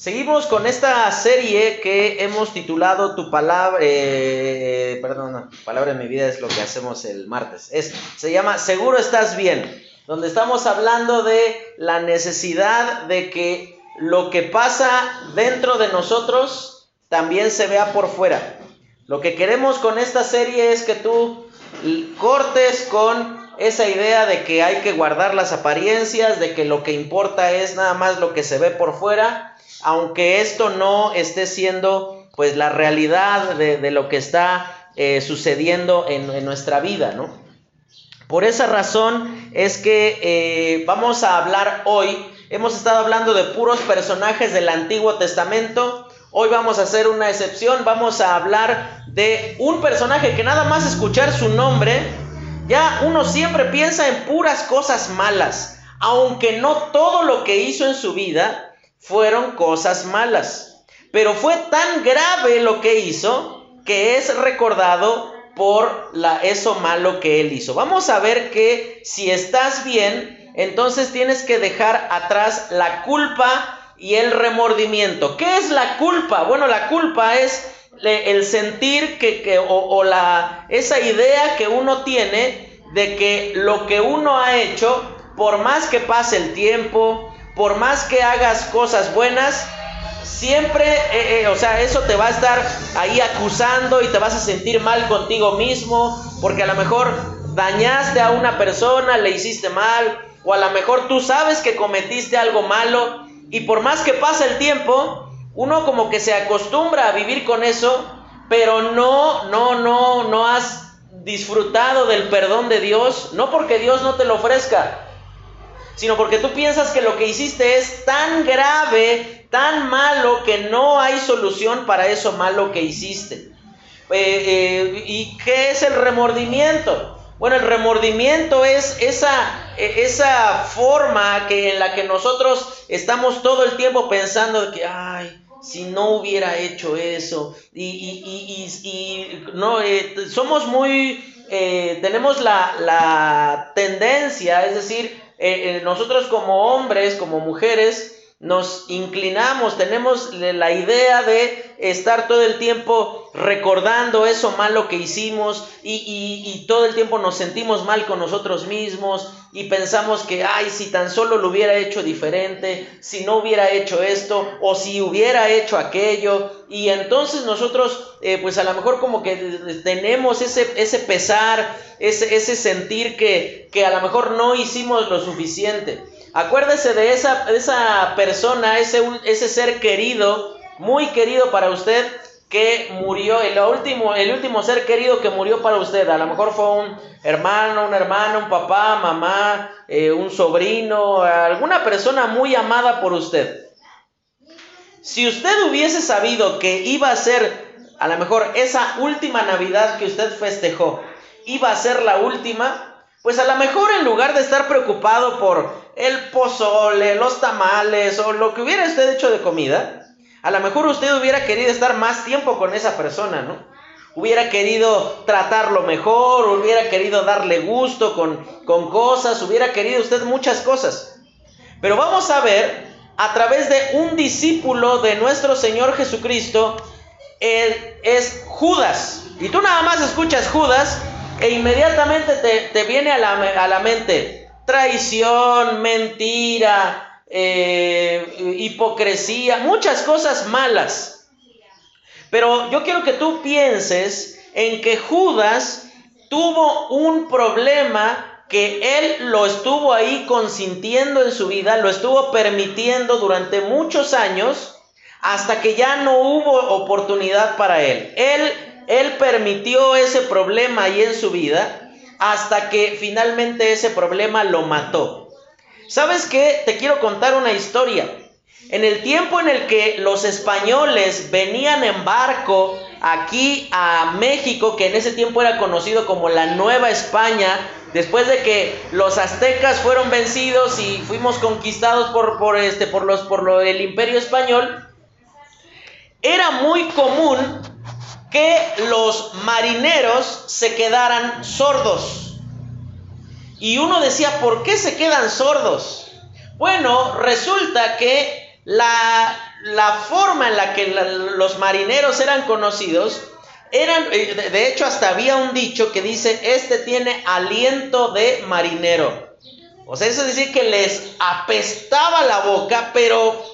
Seguimos con esta serie que hemos titulado Tu palabra, eh, perdón, palabra en mi vida es lo que hacemos el martes. Es, se llama Seguro estás bien, donde estamos hablando de la necesidad de que lo que pasa dentro de nosotros también se vea por fuera. Lo que queremos con esta serie es que tú cortes con esa idea de que hay que guardar las apariencias, de que lo que importa es nada más lo que se ve por fuera, aunque esto no esté siendo pues la realidad de, lo que está eh, sucediendo en, nuestra vida, ¿no? Por esa razón es que eh, vamos a hablar hoy, hemos estado hablando de puros personajes del Antiguo Testamento, hoy vamos a hacer una excepción, vamos a hablar de un personaje que nada más escuchar su nombre, ya uno siempre piensa en puras cosas malas, aunque no todo lo que hizo en su vida fueron cosas malas. Pero fue tan grave lo que hizo que es recordado por la, eso malo que él hizo. Vamos a ver que si estás bien, entonces tienes que dejar atrás la culpa y el remordimiento. ¿Qué es la culpa? Bueno, la culpa es el sentir que, o, la, esa idea que uno tiene de que lo que uno ha hecho, por más que pase el tiempo, por más que hagas cosas buenas, siempre, eh, eh, o sea, eso te va a estar ahí acusando y te vas a sentir mal contigo mismo, porque a lo mejor dañaste a una persona, le hiciste mal, o a lo mejor tú sabes que cometiste algo malo, y por más que pase el tiempo, uno como que se acostumbra a vivir con eso, pero no, no, no, no has disfrutado del perdón de Dios, no porque Dios no te lo ofrezca, sino porque tú piensas que lo que hiciste es tan grave, tan malo, que no hay solución para eso malo que hiciste. Eh, eh, ¿Y qué es el remordimiento? Bueno, el remordimiento es esa, e, esa forma que, en la que nosotros estamos todo el tiempo pensando que, ay, si no hubiera hecho eso. Y, y, no, eh, somos muy, eh, tenemos la, la, tendencia, es decir, eh, nosotros como hombres, como mujeres, nos inclinamos, tenemos la idea de estar todo el tiempo recordando eso malo que hicimos y, todo el tiempo nos sentimos mal con nosotros mismos y pensamos que, ay, si tan solo lo hubiera hecho diferente, si no hubiera hecho esto o si hubiera hecho aquello. Y entonces nosotros, eh, pues a lo mejor como que tenemos ese, ese pesar, ese, ese sentir que, que a lo mejor no hicimos lo suficiente. Acuérdese de esa, esa persona, ese, ese ser querido, muy querido para usted, que murió, el último, el último ser querido que murió para usted. A lo mejor fue un hermano, una hermana, un papá, mamá, eh, un sobrino, alguna persona muy amada por usted. Si usted hubiese sabido que iba a ser, a lo mejor esa última Navidad que usted festejó, iba a ser la última, pues a lo mejor en lugar de estar preocupado por el pozole, los tamales o lo que hubiera usted hecho de comida, a lo mejor usted hubiera querido estar más tiempo con esa persona, ¿no? Hubiera querido tratarlo mejor, hubiera querido darle gusto con, con cosas, hubiera querido usted muchas cosas. Pero vamos a ver, a través de un discípulo de nuestro Señor Jesucristo, es Judas. Y tú nada más escuchas Judas e inmediatamente te, viene a la, mente traición, mentira, eh, hipocresía, muchas cosas malas. Pero yo quiero que tú pienses en que Judas tuvo un problema que él lo estuvo ahí consintiendo en su vida, lo estuvo permitiendo durante muchos años hasta que ya no hubo oportunidad para él. Él él permitió ese problema ahí en su vida hasta que finalmente ese problema lo mató. ¿Sabes qué? Te quiero contar una historia. En el tiempo en el que los españoles venían en barco aquí a México, que en ese tiempo era conocido como la Nueva España, después de que los aztecas fueron vencidos y fuimos conquistados por, por este, por los, por lo, el imperio español, era muy común que los marineros se quedaran sordos. Y uno decía, ¿por qué se quedan sordos? Bueno, resulta que la, la forma en la que los marineros eran conocidos, eran, eh, de hecho hasta había un dicho que dice, este tiene aliento de marinero. O sea, eso es decir que les apestaba la boca, pero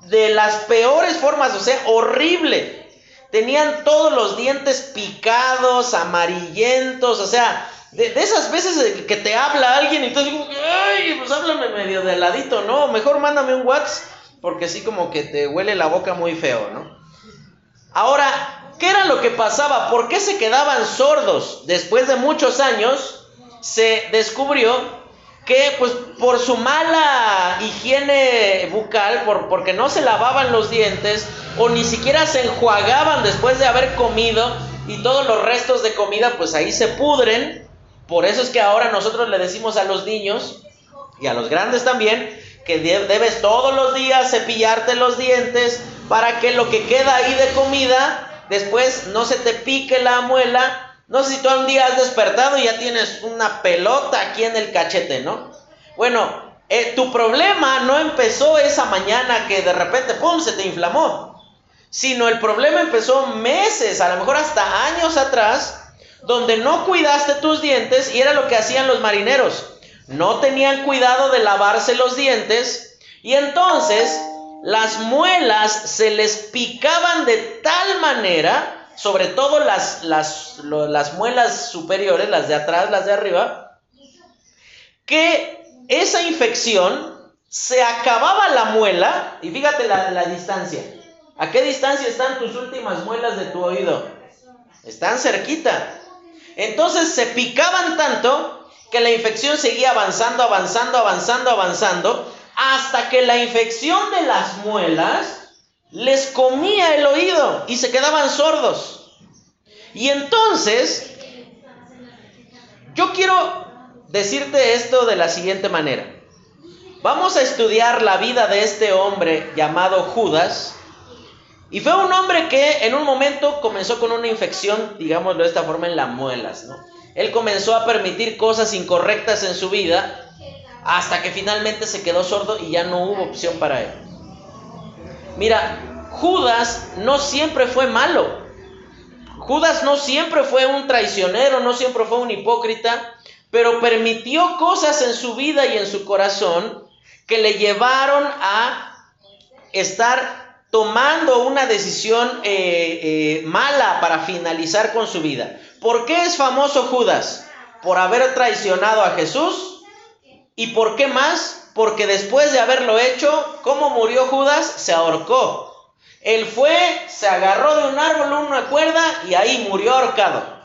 de las peores formas, o sea, horrible. Tenían todos los dientes picados, amarillentos, o sea, de, esas veces que te habla alguien y tú dices, ay, pues háblame medio de ladito, ¿no? Mejor mándame un WhatsApp, porque así como que te huele la boca muy feo, ¿no? Ahora, ¿qué era lo que pasaba? ¿Por qué se quedaban sordos? Después de muchos años, se descubrió que pues por su mala higiene bucal, por, porque no se lavaban los dientes o ni siquiera se enjuagaban después de haber comido y todos los restos de comida pues ahí se pudren. Por eso es que ahora nosotros le decimos a los niños y a los grandes también que debes todos los días cepillarte los dientes para que lo que queda ahí de comida después no se te pique la muela no sé si tú un día has despertado y ya tienes una pelota aquí en el cachete, ¿no? Bueno, eh, tu problema no empezó esa mañana que de repente, ¡pum!, se te inflamó. Sino el problema empezó meses, a lo mejor hasta años atrás, donde no cuidaste tus dientes y era lo que hacían los marineros. No tenían cuidado de lavarse los dientes y entonces las muelas se les picaban de tal manera sobre todo las, las, muelas superiores, las de atrás, las de arriba, que esa infección se acababa la muela, y fíjate la, la, distancia. ¿A qué distancia están tus últimas muelas de tu oído? Están cerquita. Entonces se picaban tanto que la infección seguía avanzando, avanzando, avanzando, avanzando, hasta que la infección de las muelas les comía el oído y se quedaban sordos. Y entonces, yo quiero decirte esto de la siguiente manera. Vamos a estudiar la vida de este hombre llamado Judas. Y fue un hombre que en un momento comenzó con una infección, digámoslo de esta forma, en las muelas. ¿no? Él comenzó a permitir cosas incorrectas en su vida hasta que finalmente se quedó sordo y ya no hubo opción para él. Mira, Judas no siempre fue malo. Judas no siempre fue un traicionero, no siempre fue un hipócrita, pero permitió cosas en su vida y en su corazón que le llevaron a estar tomando una decisión eh, eh, mala para finalizar con su vida. ¿Por qué es famoso Judas? Por haber traicionado a Jesús. ¿Y por qué más? Porque después de haberlo hecho, ¿cómo murió Judas? Se ahorcó. Él fue, se agarró de un árbol, una cuerda y ahí murió ahorcado.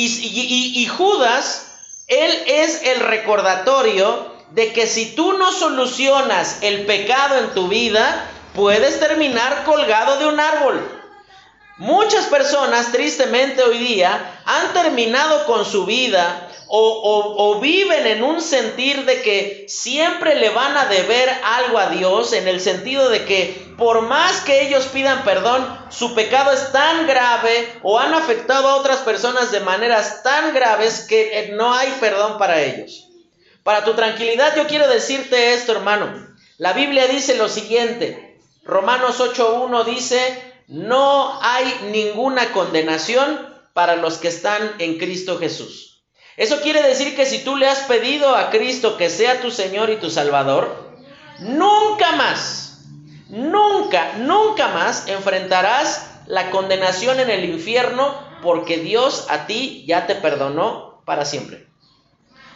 Y, Judas, él es el recordatorio de que si tú no solucionas el pecado en tu vida, puedes terminar colgado de un árbol. Muchas personas, tristemente hoy día, han terminado con su vida o, viven en un sentir de que siempre le van a deber algo a Dios, en el sentido de que por más que ellos pidan perdón, su pecado es tan grave o han afectado a otras personas de maneras tan graves que eh, no hay perdón para ellos. Para tu tranquilidad yo quiero decirte esto, hermano. La Biblia dice lo siguiente. Romanos 8.1 dice, no hay ninguna condenación para los que están en Cristo Jesús. Eso quiere decir que si tú le has pedido a Cristo que sea tu Señor y tu Salvador, nunca más, nunca, nunca más enfrentarás la condenación en el infierno porque Dios a ti ya te perdonó para siempre.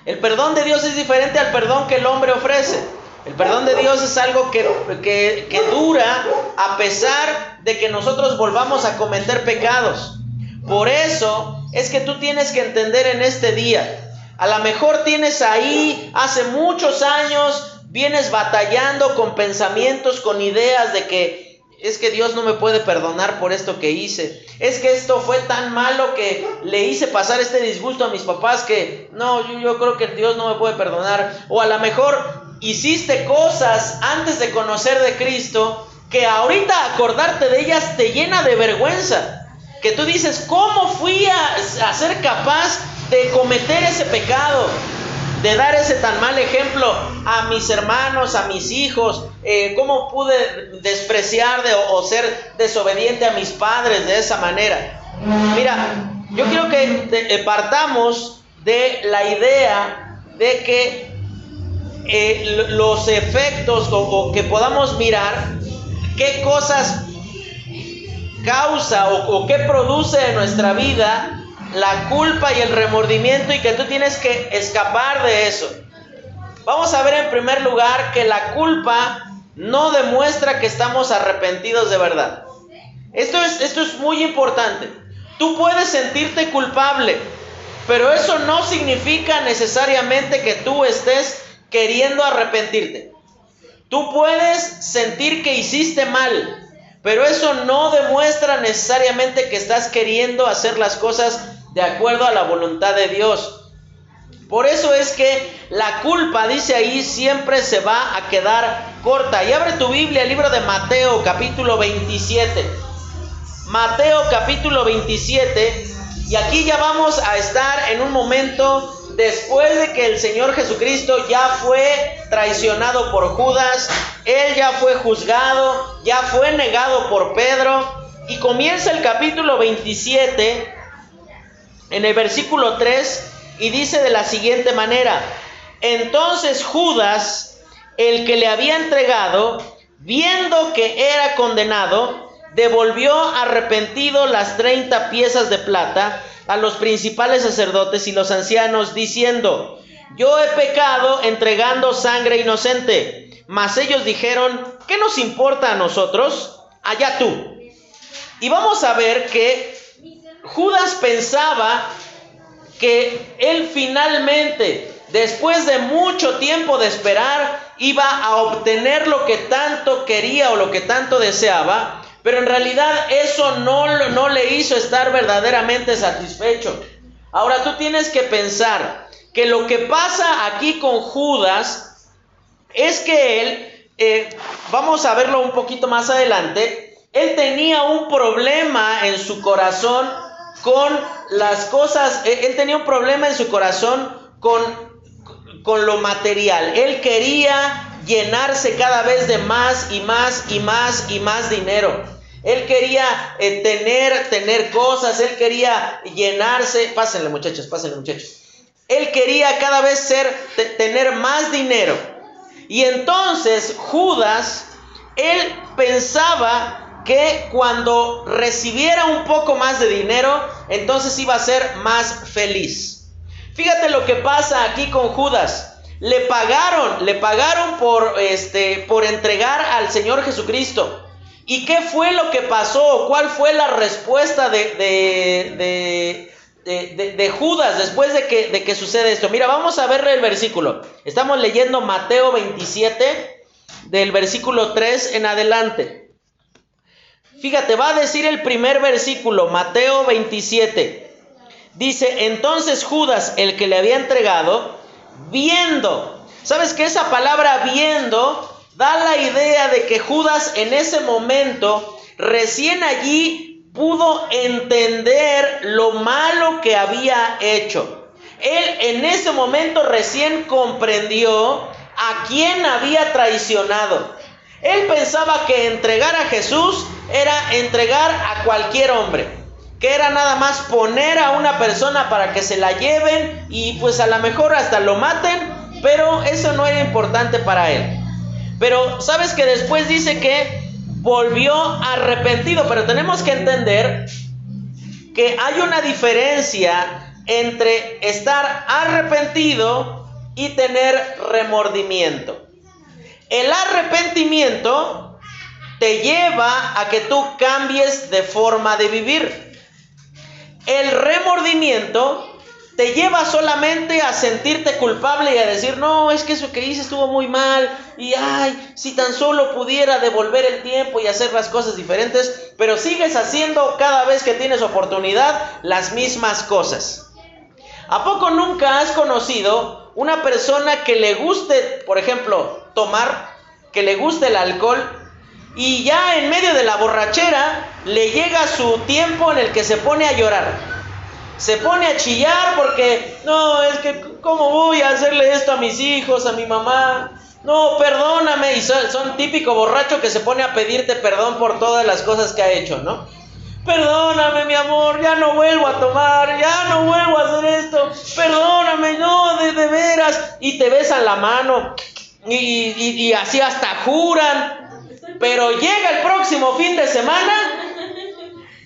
El perdón de Dios es diferente al perdón que el hombre ofrece. El perdón de Dios es algo que, que, que dura a pesar de que nosotros volvamos a cometer pecados. Por eso es que tú tienes que entender en este día. A lo mejor tienes ahí hace muchos años, vienes batallando con pensamientos, con ideas de que es que Dios no me puede perdonar por esto que hice. Es que esto fue tan malo que le hice pasar este disgusto a mis papás que no, yo, yo creo que Dios no me puede perdonar. O a lo mejor hiciste cosas antes de conocer de Cristo que ahorita acordarte de ellas te llena de vergüenza que tú dices, ¿cómo fui a, ser capaz de cometer ese pecado? de dar ese tan mal ejemplo a mis hermanos, a mis hijos? Eh, ¿Cómo pude despreciar de, o, ser desobediente a mis padres de esa manera? Mira, yo quiero que eh, partamos de la idea de que eh, los efectos o, que podamos mirar qué cosas causa o, o qué produce en nuestra vida la culpa y el remordimiento y que tú tienes que escapar de eso. Vamos a ver en primer lugar que la culpa no demuestra que estamos arrepentidos de verdad. Esto es, esto es muy importante. Tú puedes sentirte culpable, pero eso no significa necesariamente que tú estés queriendo arrepentirte. Tú puedes sentir que hiciste mal, pero eso no demuestra necesariamente que estás queriendo hacer las cosas de acuerdo a la voluntad de Dios. Por eso es que la culpa, dice ahí, siempre se va a quedar corta. Y abre tu Biblia, el libro de Mateo, capítulo 27. Mateo, capítulo 27. Y aquí ya vamos a estar en un momento después de que el Señor Jesucristo ya fue traicionado por Judas, Él ya fue juzgado, ya fue negado por Pedro. Y comienza el capítulo 27 en el versículo 3 y dice de la siguiente manera, entonces Judas, el que le había entregado, viendo que era condenado, devolvió arrepentido las 30 piezas de plata a los principales sacerdotes y los ancianos, diciendo, yo he pecado entregando sangre inocente. Mas ellos dijeron, ¿qué nos importa a nosotros? Allá tú. Y vamos a ver que Judas pensaba que él finalmente, después de mucho tiempo de esperar, iba a obtener lo que tanto quería o lo que tanto deseaba, pero en realidad eso no, no le hizo estar verdaderamente satisfecho. Ahora tú tienes que pensar que lo que pasa aquí con Judas es que él, eh, vamos a verlo un poquito más adelante, él tenía un problema en su corazón con las cosas, él tenía un problema en su corazón con, con lo material. Él quería llenarse cada vez de más y más y más y más dinero. Él quería eh, tener, tener cosas, él quería llenarse. Pásenle muchachos, pásenle muchachos. Él quería cada vez ser, tener más dinero. Y entonces Judas, él pensaba que cuando recibiera un poco más de dinero, entonces iba a ser más feliz. Fíjate lo que pasa aquí con Judas. Le pagaron, le pagaron por este por entregar al Señor Jesucristo. ¿Y qué fue lo que pasó? ¿Cuál fue la respuesta de, de, de, de Judas después de que, de que sucede esto? Mira, vamos a ver el versículo. Estamos leyendo Mateo 27, del versículo 3 en adelante. Fíjate, va a decir el primer versículo, Mateo 27. Dice, entonces Judas, el que le había entregado, viendo, ¿sabes que esa palabra viendo da la idea de que Judas en ese momento, recién allí, pudo entender lo malo que había hecho? Él en ese momento recién comprendió a quién había traicionado. Él pensaba que entregar a Jesús era entregar a cualquier hombre, que era nada más poner a una persona para que se la lleven y pues a lo mejor hasta lo maten, pero eso no era importante para él. Pero sabes que después dice que volvió arrepentido, pero tenemos que entender que hay una diferencia entre estar arrepentido y tener remordimiento. El arrepentimiento te lleva a que tú cambies de forma de vivir. El remordimiento te lleva solamente a sentirte culpable y a decir, no, es que eso que hice estuvo muy mal y ay, si tan solo pudiera devolver el tiempo y hacer las cosas diferentes, pero sigues haciendo cada vez que tienes oportunidad las mismas cosas. ¿A poco nunca has conocido una persona que le guste, por ejemplo, tomar, que le guste el alcohol, y ya en medio de la borrachera le llega su tiempo en el que se pone a llorar. Se pone a chillar porque, no, es que ¿cómo voy a hacerle esto a mis hijos, a mi mamá? No, perdóname. Y son, son típico borracho que se pone a pedirte perdón por todas las cosas que ha hecho, ¿no? Perdóname, mi amor, ya no vuelvo a tomar, ya no vuelvo a hacer esto. Perdóname, no, de, veras. Y te besan la mano. Y, y así hasta juran. Pero llega el próximo fin de semana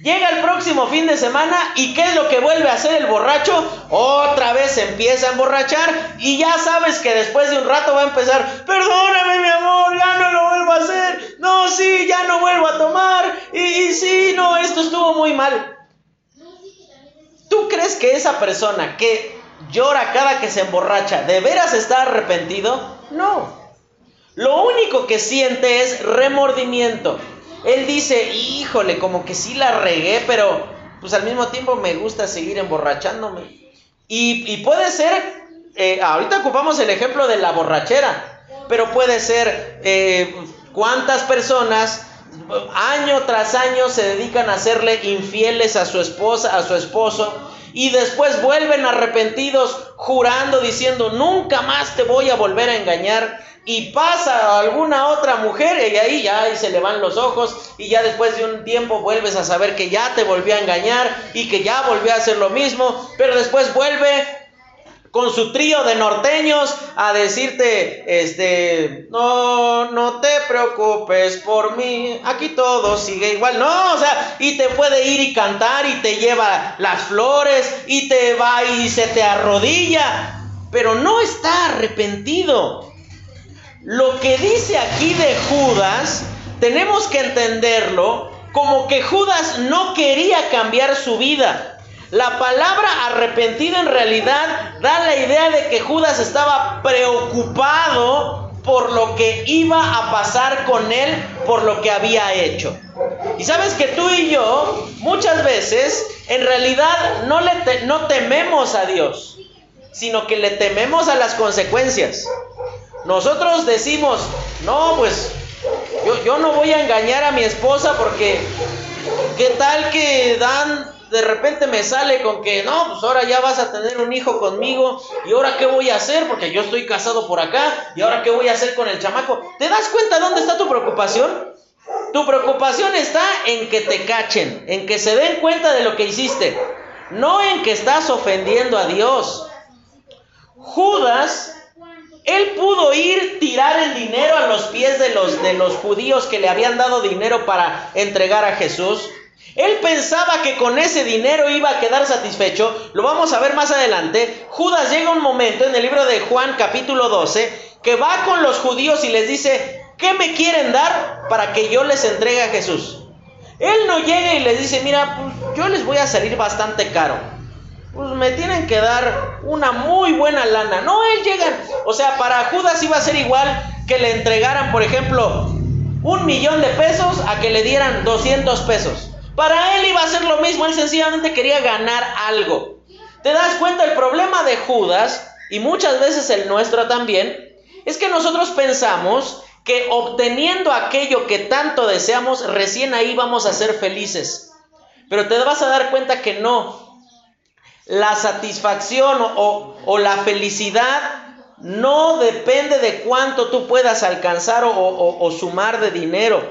Llega el próximo fin de semana y ¿qué es lo que vuelve a hacer el borracho? Otra vez empieza a emborrachar y ya sabes que después de un rato va a empezar, perdóname mi amor, ya no lo vuelvo a hacer, no, sí, ya no vuelvo a tomar y, y sí, no, esto estuvo muy mal. ¿Tú crees que esa persona que llora cada que se emborracha, de veras está arrepentido? No. Lo único que siente es remordimiento. Él dice, híjole, como que sí la regué, pero pues al mismo tiempo me gusta seguir emborrachándome. Y, puede ser, eh, ahorita ocupamos el ejemplo de la borrachera, pero puede ser eh, cuántas personas año tras año se dedican a serle infieles a su esposa, a su esposo, y después vuelven arrepentidos, jurando, diciendo, nunca más te voy a volver a engañar y pasa alguna otra mujer y ahí ya y se le van los ojos y ya después de un tiempo vuelves a saber que ya te volvió a engañar y que ya volvió a hacer lo mismo, pero después vuelve con su trío de norteños a decirte, este, no, no te preocupes por mí, aquí todo sigue igual, no, o sea, y te puede ir y cantar y te lleva las flores y te va y se te arrodilla, pero no está arrepentido. Lo que dice aquí de Judas, tenemos que entenderlo como que Judas no quería cambiar su vida. La palabra arrepentido en realidad da la idea de que Judas estaba preocupado por lo que iba a pasar con él, por lo que había hecho. Y sabes que tú y yo muchas veces en realidad no, le no tememos a Dios, sino que le tememos a las consecuencias. Nosotros decimos, no, pues yo, yo no voy a engañar a mi esposa porque qué tal que Dan de repente me sale con que, no, pues ahora ya vas a tener un hijo conmigo, y ahora qué voy a hacer, porque yo estoy casado por acá, y ahora qué voy a hacer con el chamaco. ¿Te das cuenta dónde está tu preocupación? Tu preocupación está en que te cachen, en que se den cuenta de lo que hiciste, no en que estás ofendiendo a Dios. Judas él pudo ir, tirar el dinero a los pies de los, de los judíos que le habían dado dinero para entregar a Jesús. Él pensaba que con ese dinero iba a quedar satisfecho. Lo vamos a ver más adelante. Judas llega un momento en el libro de Juan capítulo 12 que va con los judíos y les dice, ¿qué me quieren dar para que yo les entregue a Jesús? Él no llega y les dice, mira, pues yo les voy a salir bastante caro pues me tienen que dar una muy buena lana. No, él llega, o sea, para Judas iba a ser igual que le entregaran, por ejemplo, un millón de pesos a que le dieran 200 pesos. Para él iba a ser lo mismo, él sencillamente quería ganar algo. ¿Te das cuenta? El problema de Judas, y muchas veces el nuestro también, es que nosotros pensamos que obteniendo aquello que tanto deseamos, recién ahí vamos a ser felices. Pero te vas a dar cuenta que no, la satisfacción o, la felicidad no depende de cuánto tú puedas alcanzar o, sumar de dinero.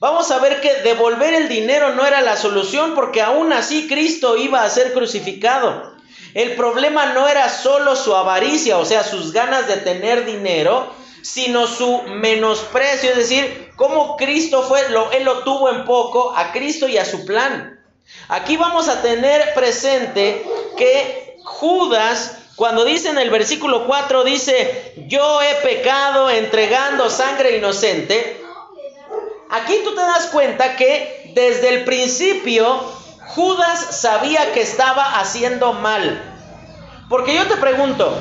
Vamos a ver que devolver el dinero no era la solución porque aún así Cristo iba a ser crucificado. El problema no era solo su avaricia, o sea, sus ganas de tener dinero, sino su menosprecio, es decir, cómo Cristo fue, lo, él lo tuvo en poco a Cristo y a su plan. Aquí vamos a tener presente que Judas, cuando dice en el versículo 4, dice, yo he pecado entregando sangre inocente, aquí tú te das cuenta que desde el principio Judas sabía que estaba haciendo mal. Porque yo te pregunto,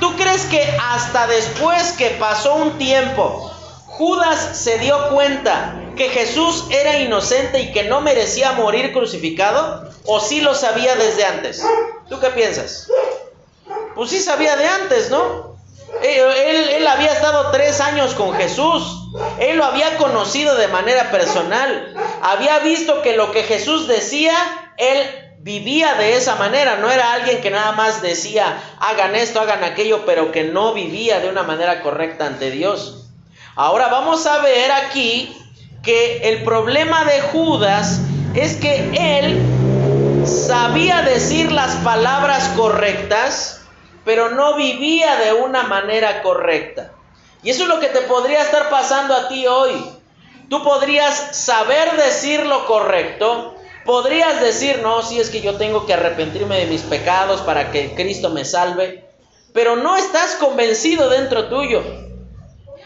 ¿tú crees que hasta después que pasó un tiempo, Judas se dio cuenta que Jesús era inocente y que no merecía morir crucificado? ¿O sí lo sabía desde antes? ¿Tú qué piensas? Pues sí sabía de antes, ¿no? Él, él, había estado tres años con Jesús. Él lo había conocido de manera personal. Había visto que lo que Jesús decía, él vivía de esa manera, no era alguien que nada más decía, hagan esto, hagan aquello, pero que no vivía de una manera correcta ante Dios. Ahora vamos a ver aquí que el problema de Judas es que él sabía decir las palabras correctas, pero no vivía de una manera correcta. Y eso es lo que te podría estar pasando a ti hoy. Tú podrías saber decir lo correcto, podrías decir, no, si es que yo tengo que arrepentirme de mis pecados para que Cristo me salve, pero no estás convencido dentro tuyo.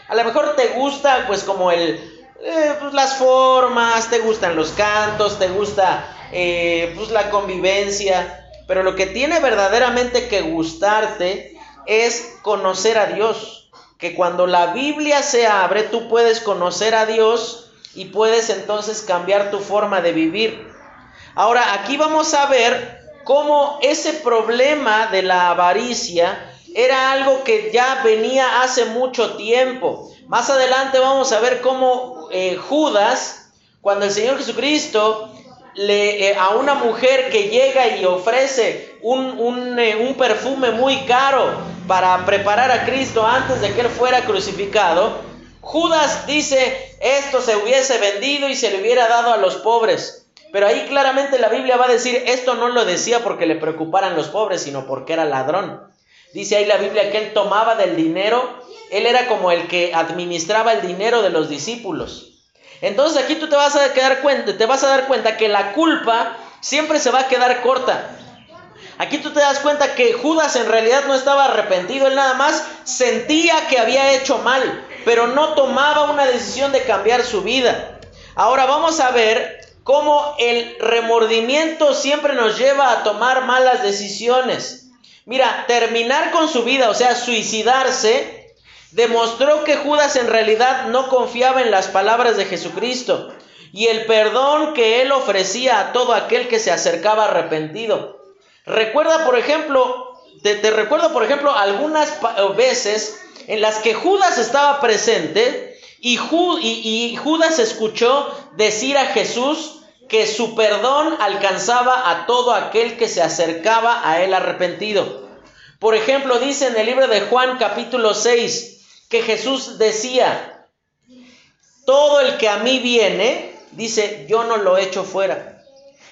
A lo mejor te gusta, pues como el, eh, pues, las formas, te gustan los cantos, te gusta eh, pues la convivencia, pero lo que tiene verdaderamente que gustarte es conocer a Dios. Que cuando la Biblia se abre, tú puedes conocer a Dios y puedes entonces cambiar tu forma de vivir. Ahora, aquí vamos a ver cómo ese problema de la avaricia era algo que ya venía hace mucho tiempo. Más adelante vamos a ver cómo eh, Judas, cuando el Señor Jesucristo le, eh, a una mujer que llega y ofrece un, eh, un, perfume muy caro para preparar a Cristo antes de que él fuera crucificado, Judas dice, esto se hubiese vendido y se le hubiera dado a los pobres. Pero ahí claramente la Biblia va a decir, esto no lo decía porque le preocuparan los pobres, sino porque era ladrón. Dice ahí la Biblia que él tomaba del dinero él era como el que administraba el dinero de los discípulos. Entonces aquí tú te vas a quedar cuenta, te vas a dar cuenta que la culpa siempre se va a quedar corta. Aquí tú te das cuenta que Judas en realidad no estaba arrepentido, él nada más sentía que había hecho mal, pero no tomaba una decisión de cambiar su vida. Ahora vamos a ver cómo el remordimiento siempre nos lleva a tomar malas decisiones. Mira, terminar con su vida, o sea, suicidarse, demostró que Judas en realidad no confiaba en las palabras de Jesucristo y el perdón que él ofrecía a todo aquel que se acercaba arrepentido. Recuerda, por ejemplo, te, recuerdo, por ejemplo, algunas veces en las que Judas estaba presente y, y Judas escuchó decir a Jesús que su perdón alcanzaba a todo aquel que se acercaba a él arrepentido. Por ejemplo, dice en el libro de Juan capítulo 6, que Jesús decía, todo el que a mí viene, dice, yo no lo echo fuera.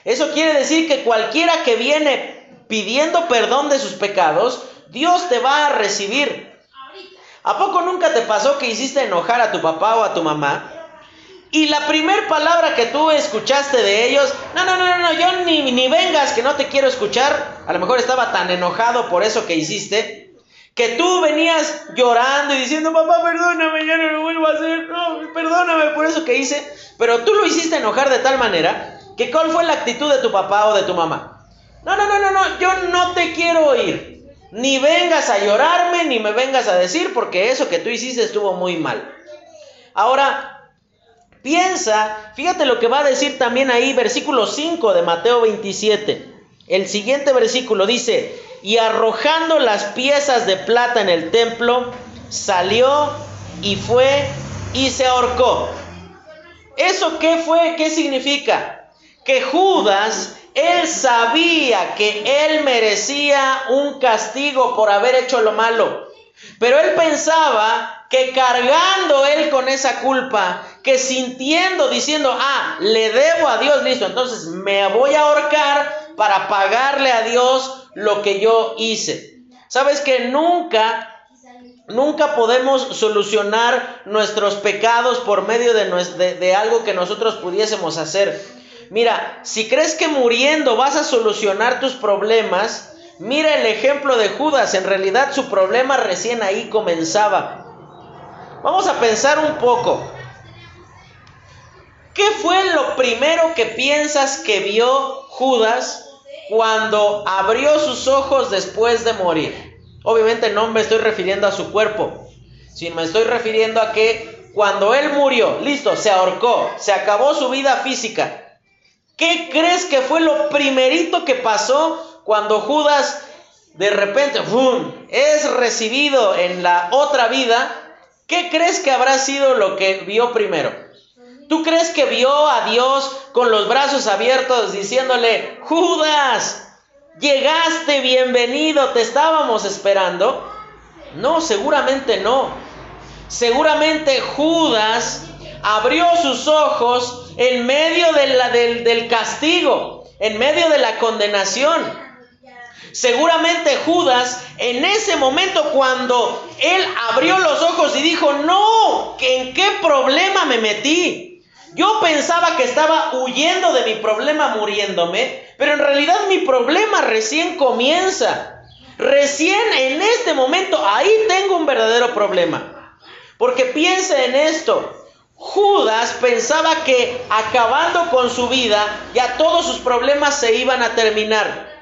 Eso quiere decir que cualquiera que viene pidiendo perdón de sus pecados, Dios te va a recibir. ¿A poco nunca te pasó que hiciste enojar a tu papá o a tu mamá? Y la primera palabra que tú escuchaste de ellos, no, no, no, no, yo ni, ni vengas que no te quiero escuchar. A lo mejor estaba tan enojado por eso que hiciste que tú venías llorando y diciendo, papá, perdóname, ya no lo vuelvo a hacer, no, perdóname por eso que hice, pero tú lo hiciste enojar de tal manera que cuál fue la actitud de tu papá o de tu mamá. No, no, no, no, no, yo no te quiero oír. Ni vengas a llorarme, ni me vengas a decir, porque eso que tú hiciste estuvo muy mal. Ahora, piensa, fíjate lo que va a decir también ahí, versículo 5 de Mateo 27. El siguiente versículo dice, y arrojando las piezas de plata en el templo, salió y fue y se ahorcó. ¿Eso qué fue? ¿Qué significa? Que Judas, él sabía que él merecía un castigo por haber hecho lo malo. Pero él pensaba que cargando él con esa culpa, que sintiendo, diciendo, ah, le debo a Dios, listo, entonces me voy a ahorcar para pagarle a Dios lo que yo hice. Sabes que nunca, nunca podemos solucionar nuestros pecados por medio de, de, algo que nosotros pudiésemos hacer. Mira, si crees que muriendo vas a solucionar tus problemas, mira el ejemplo de Judas. En realidad su problema recién ahí comenzaba. Vamos a pensar un poco. ¿Qué fue lo primero que piensas que vio Judas cuando abrió sus ojos después de morir. Obviamente no me estoy refiriendo a su cuerpo, sino me estoy refiriendo a que cuando él murió, listo, se ahorcó, se acabó su vida física. ¿Qué crees que fue lo primerito que pasó cuando Judas de repente es recibido en la otra vida? ¿Qué crees que habrá sido lo que vio primero? ¿Tú crees que vio a Dios con los brazos abiertos diciéndole, Judas, llegaste, bienvenido, te estábamos esperando? No, seguramente no. Seguramente Judas abrió sus ojos en medio del, del castigo, en medio de la condenación. Seguramente Judas en ese momento cuando él abrió los ojos y dijo, no, ¿en qué problema me metí? Yo pensaba que estaba huyendo de mi problema muriéndome, pero en realidad mi problema recién comienza. Recién en este momento, ahí tengo un verdadero problema. Porque piensa en esto. Judas pensaba que acabando con su vida, ya todos sus problemas se iban a terminar.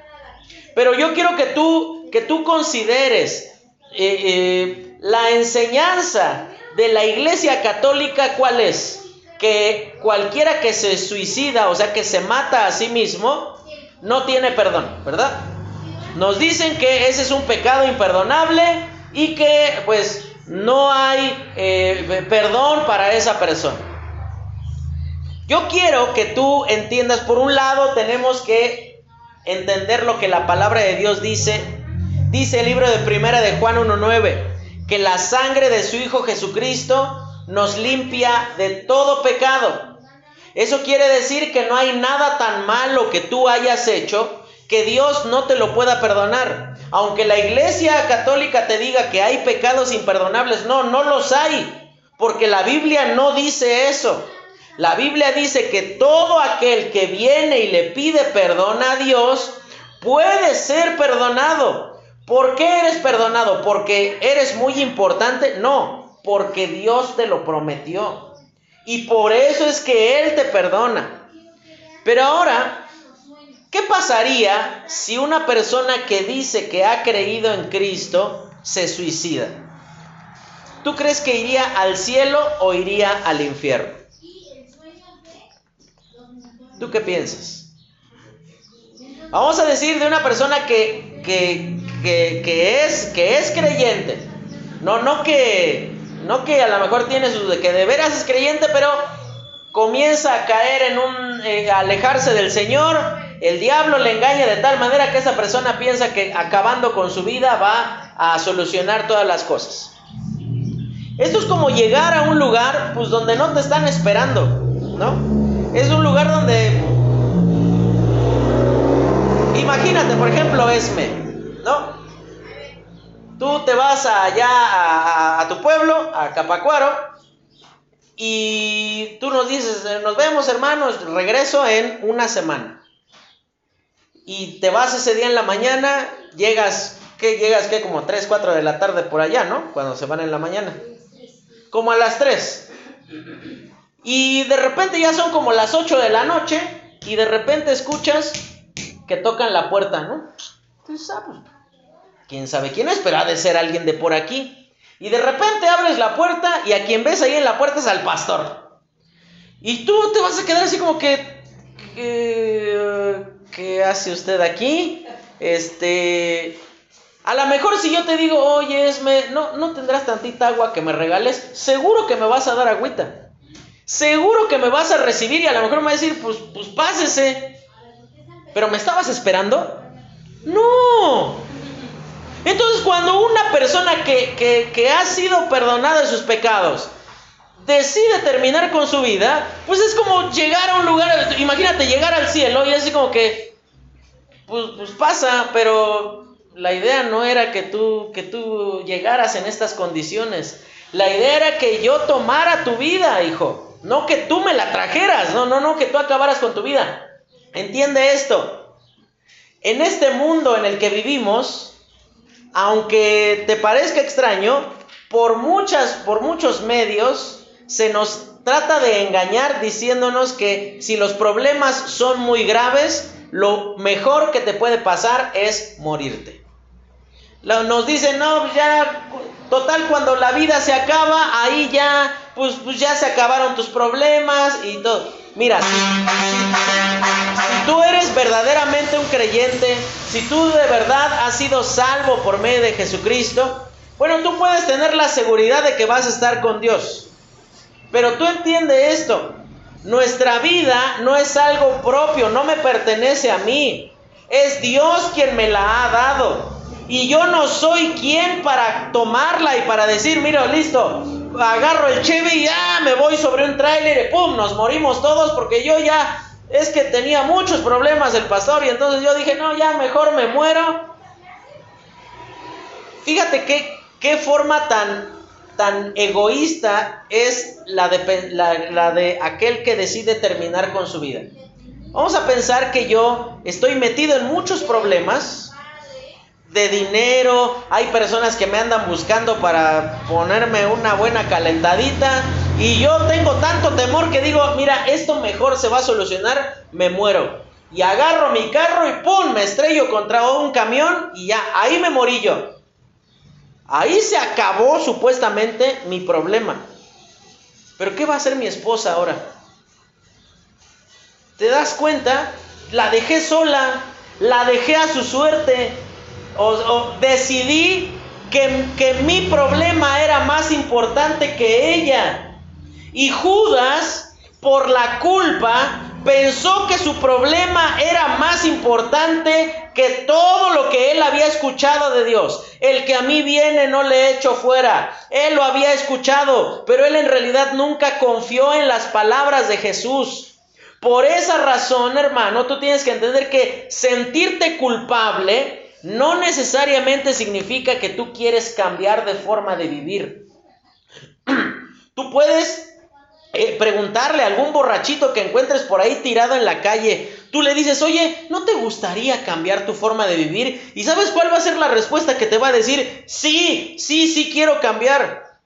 Pero yo quiero que tú, que tú consideres eh, eh, la enseñanza de la iglesia católica, ¿cuál es? Que cualquiera que se suicida, o sea, que se mata a sí mismo, no tiene perdón, ¿verdad? Nos dicen que ese es un pecado imperdonable y que pues no hay eh, perdón para esa persona. Yo quiero que tú entiendas, por un lado tenemos que entender lo que la palabra de Dios dice. Dice el libro de Primera de Juan 1.9, que la sangre de su Hijo Jesucristo nos limpia de todo pecado. Eso quiere decir que no hay nada tan malo que tú hayas hecho que Dios no te lo pueda perdonar. Aunque la iglesia católica te diga que hay pecados imperdonables, no, no los hay. Porque la Biblia no dice eso. La Biblia dice que todo aquel que viene y le pide perdón a Dios puede ser perdonado. ¿Por qué eres perdonado? ¿Porque eres muy importante? No, porque Dios te lo prometió. Y por eso es que Él te perdona. Pero ahora, ¿qué pasaría si una persona que dice que ha creído en Cristo se suicida? ¿Tú crees que iría al cielo o iría al infierno? ¿Tú qué piensas? Vamos a decir de una persona que, que, es, que es creyente. No, no que, no que a lo mejor tiene que de veras es creyente, pero comienza a caer en un, eh, alejarse del Señor. El diablo le engaña de tal manera que esa persona piensa que acabando con su vida va a solucionar todas las cosas. Esto es como llegar a un lugar pues donde no te están esperando, ¿no? Es un lugar donde... Imagínate, por ejemplo, Esme, ¿no? Tú te vas allá a, tu pueblo, a Capacuaro, y tú nos dices, nos vemos hermanos, regreso en una semana. Y te vas ese día en la mañana, llegas, ¿qué? Llegas, ¿qué? Como 3, 4 de la tarde por allá, ¿no? Cuando se van en la mañana. Como a las 3. Y de repente ya son como las 8 de la noche y de repente escuchas que tocan la puerta, ¿no? Ah, pues, quién sabe quién es, pero ha de ser alguien de por aquí. Y de repente abres la puerta y a quien ves ahí en la puerta es al pastor. Y tú te vas a quedar así como que, ¿qué, hace usted aquí? Este, a lo mejor si yo te digo, oye, Esme, no, no tendrás tantita agua que me regales, seguro que me vas a dar agüita. Seguro que me vas a recibir y a lo mejor me vas a decir, pues, pues pásese. Pero ¿me estabas esperando? No. Entonces cuando una persona que, que ha sido perdonada de sus pecados decide terminar con su vida, pues es como llegar a un lugar, imagínate llegar al cielo y así como que, pues, pues pasa, pero la idea no era que tú, que tú llegaras en estas condiciones. La idea era que yo tomara tu vida, hijo. No que tú me la trajeras, no, no, no, que tú acabaras con tu vida. Entiende esto. En este mundo en el que vivimos, aunque te parezca extraño, por muchas, por muchos medios se nos trata de engañar diciéndonos que si los problemas son muy graves, lo mejor que te puede pasar es morirte. Nos dicen, no, pues ya, total, cuando la vida se acaba, ahí ya pues, pues ya se acabaron tus problemas y todo. Mira, si, tú eres verdaderamente un creyente, si tú de verdad has sido salvo por medio de Jesucristo, bueno, tú puedes tener la seguridad de que vas a estar con Dios. Pero tú entiende esto, Nuestra vida no es algo propio, no me pertenece a mí. Es Dios quien me la ha dado. Y yo no soy quien para tomarla y para decir, mira, listo, agarro el Chevy y ya me voy sobre un tráiler y pum, nos morimos todos porque yo ya es que tenía muchos problemas el pastor y entonces yo dije, no, ya mejor me muero. Fíjate qué, qué forma tan, tan egoísta es la de, la de aquel que decide terminar con su vida. Vamos a pensar que yo estoy metido en muchos problemas de dinero, hay personas que me andan buscando para ponerme una buena calentadita y yo tengo tanto temor que digo, mira, esto mejor se va a solucionar, me muero. Y agarro mi carro y ¡pum! me estrello contra un camión y ya, ahí me morí yo. Ahí se acabó supuestamente mi problema. Pero ¿qué va a hacer mi esposa ahora? ¿Te das cuenta? La dejé sola, la dejé a su suerte, o, decidí que, que mi problema era más importante que ella. Y Judas, por la culpa, pensó que su problema era más importante que todo lo que él había escuchado de Dios. El que a mí viene no le echo fuera. Él lo había escuchado, pero él en realidad nunca confió en las palabras de Jesús. Por esa razón, hermano, tú tienes que entender que sentirte culpable no necesariamente significa que tú quieres cambiar de forma de vivir. Tú puedes eh, preguntarle a algún borrachito que encuentres por ahí tirado en la calle, tú le dices, oye, ¿no te gustaría cambiar tu forma de vivir? ¿Y sabes cuál va a ser la respuesta que te va a decir? Sí, sí, sí quiero cambiar.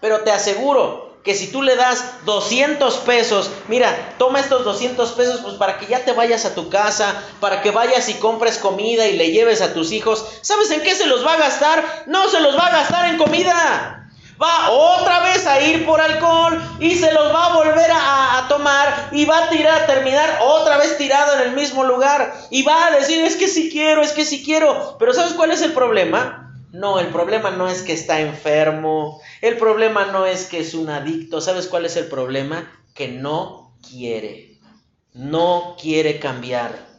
Pero te aseguro que si tú le das 200 pesos, mira, toma estos 200 pesos pues para que ya te vayas a tu casa, para que vayas y compres comida y le lleves a tus hijos, ¿sabes en qué se los va a gastar? No se los va a gastar en comida. Va otra vez a ir por alcohol y se los va a volver a, a tomar y va a tirar, a terminar otra vez tirado en el mismo lugar y va a decir, es que si quiero, es que si quiero. Pero ¿sabes cuál es el problema? No, el problema no es que está enfermo, el problema no es que es un adicto, ¿sabes cuál es el problema? Que no quiere, no quiere cambiar.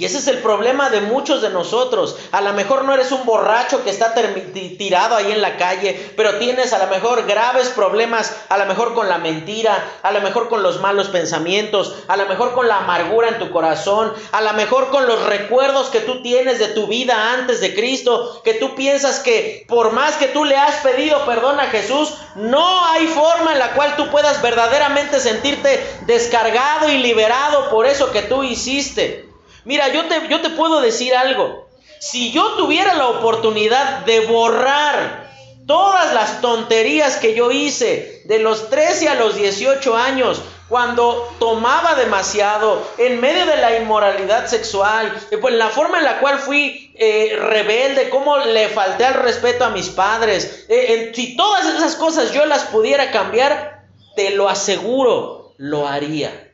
Y ese es el problema de muchos de nosotros. A lo mejor no eres un borracho que está tirado ahí en la calle, pero tienes a lo mejor graves problemas, a lo mejor con la mentira, a lo mejor con los malos pensamientos, a lo mejor con la amargura en tu corazón, a lo mejor con los recuerdos que tú tienes de tu vida antes de Cristo, que tú piensas que por más que tú le has pedido perdón a Jesús, no hay forma en la cual tú puedas verdaderamente sentirte descargado y liberado por eso que tú hiciste. Mira, yo te, yo te puedo decir algo. Si yo tuviera la oportunidad de borrar todas las tonterías que yo hice de los 13 a los 18 años, cuando tomaba demasiado, en medio de la inmoralidad sexual, eh, pues la forma en la cual fui eh, rebelde, cómo le falté al respeto a mis padres, eh, si todas esas cosas yo las pudiera cambiar, te lo aseguro, lo haría.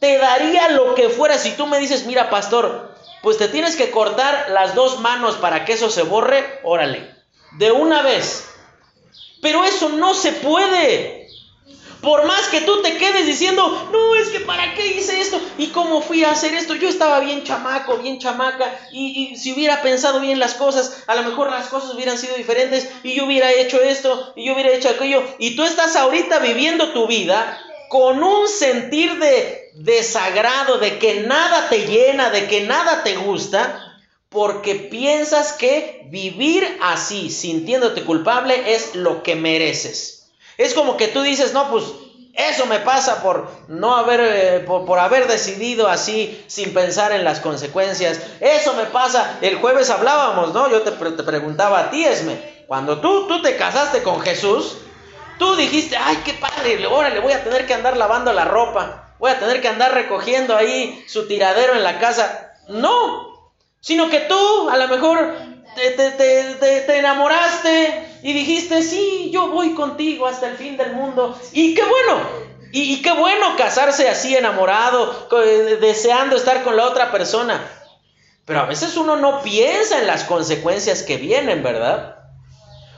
Te daría lo que fuera si tú me dices, mira pastor, pues te tienes que cortar las dos manos para que eso se borre, órale, de una vez. Pero eso no se puede. Por más que tú te quedes diciendo, no, es que para qué hice esto y cómo fui a hacer esto, yo estaba bien chamaco, bien chamaca, y, si hubiera pensado bien las cosas, a lo mejor las cosas hubieran sido diferentes y yo hubiera hecho esto y yo hubiera hecho aquello, y tú estás ahorita viviendo tu vida con un sentir de desagrado, de que nada te llena, de que nada te gusta, porque piensas que vivir así, sintiéndote culpable, es lo que mereces. Es como que tú dices, no, pues eso me pasa por no haber, eh, por, haber decidido así sin pensar en las consecuencias. Eso me pasa. El jueves hablábamos, ¿no? Yo te, te preguntaba a ti, Esme, cuando tú, tú te casaste con Jesús, Tú dijiste, ay, qué padre, ahora le voy a tener que andar lavando la ropa, voy a tener que andar recogiendo ahí su tiradero en la casa. No, sino que tú a lo mejor te, te, enamoraste y dijiste, sí, yo voy contigo hasta el fin del mundo. Y qué bueno, y, y qué bueno casarse así enamorado, deseando estar con la otra persona. Pero a veces uno no piensa en las consecuencias que vienen, ¿verdad?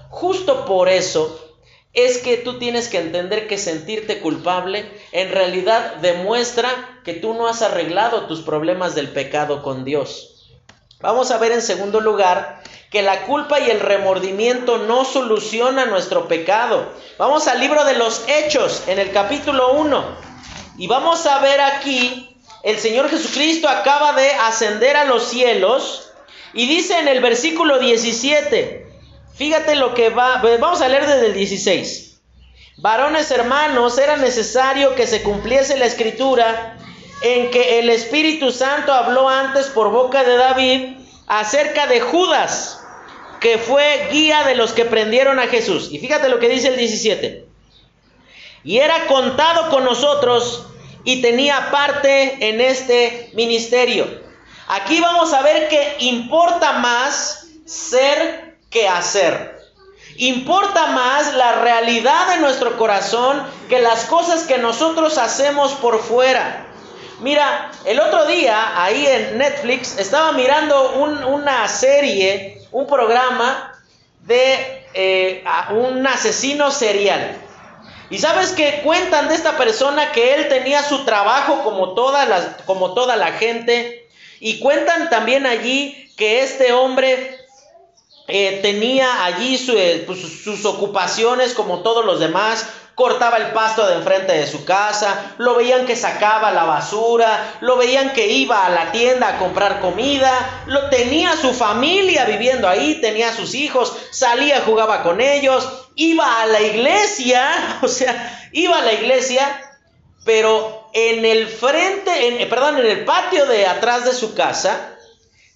Justo por eso es que tú tienes que entender que sentirte culpable en realidad demuestra que tú no has arreglado tus problemas del pecado con Dios. Vamos a ver en segundo lugar que la culpa y el remordimiento no solucionan nuestro pecado. Vamos al libro de los Hechos, en el capítulo 1. Y vamos a ver aquí, el Señor Jesucristo acaba de ascender a los cielos y dice en el versículo 17, Fíjate lo que va, vamos a leer desde el 16. Varones hermanos, era necesario que se cumpliese la escritura en que el Espíritu Santo habló antes por boca de David acerca de Judas, que fue guía de los que prendieron a Jesús. Y fíjate lo que dice el 17. Y era contado con nosotros y tenía parte en este ministerio. Aquí vamos a ver que importa más ser que hacer. Importa más la realidad de nuestro corazón que las cosas que nosotros hacemos por fuera. Mira, el otro día ahí en Netflix estaba mirando una serie, un programa de eh, un asesino serial. Y sabes que cuentan de esta persona que él tenía su trabajo como, como toda la gente. Y cuentan también allí que este hombre eh, tenía allí eh, pues, sus ocupaciones como todos los demás, cortaba el pasto de enfrente de su casa, lo veían que sacaba la basura, lo veían que iba a la tienda a comprar comida, lo tenía su familia viviendo ahí, tenía sus hijos, salía, jugaba con ellos, iba a la iglesia, o sea, iba a la iglesia, pero en el frente, en, perdón, en el patio de atrás de su casa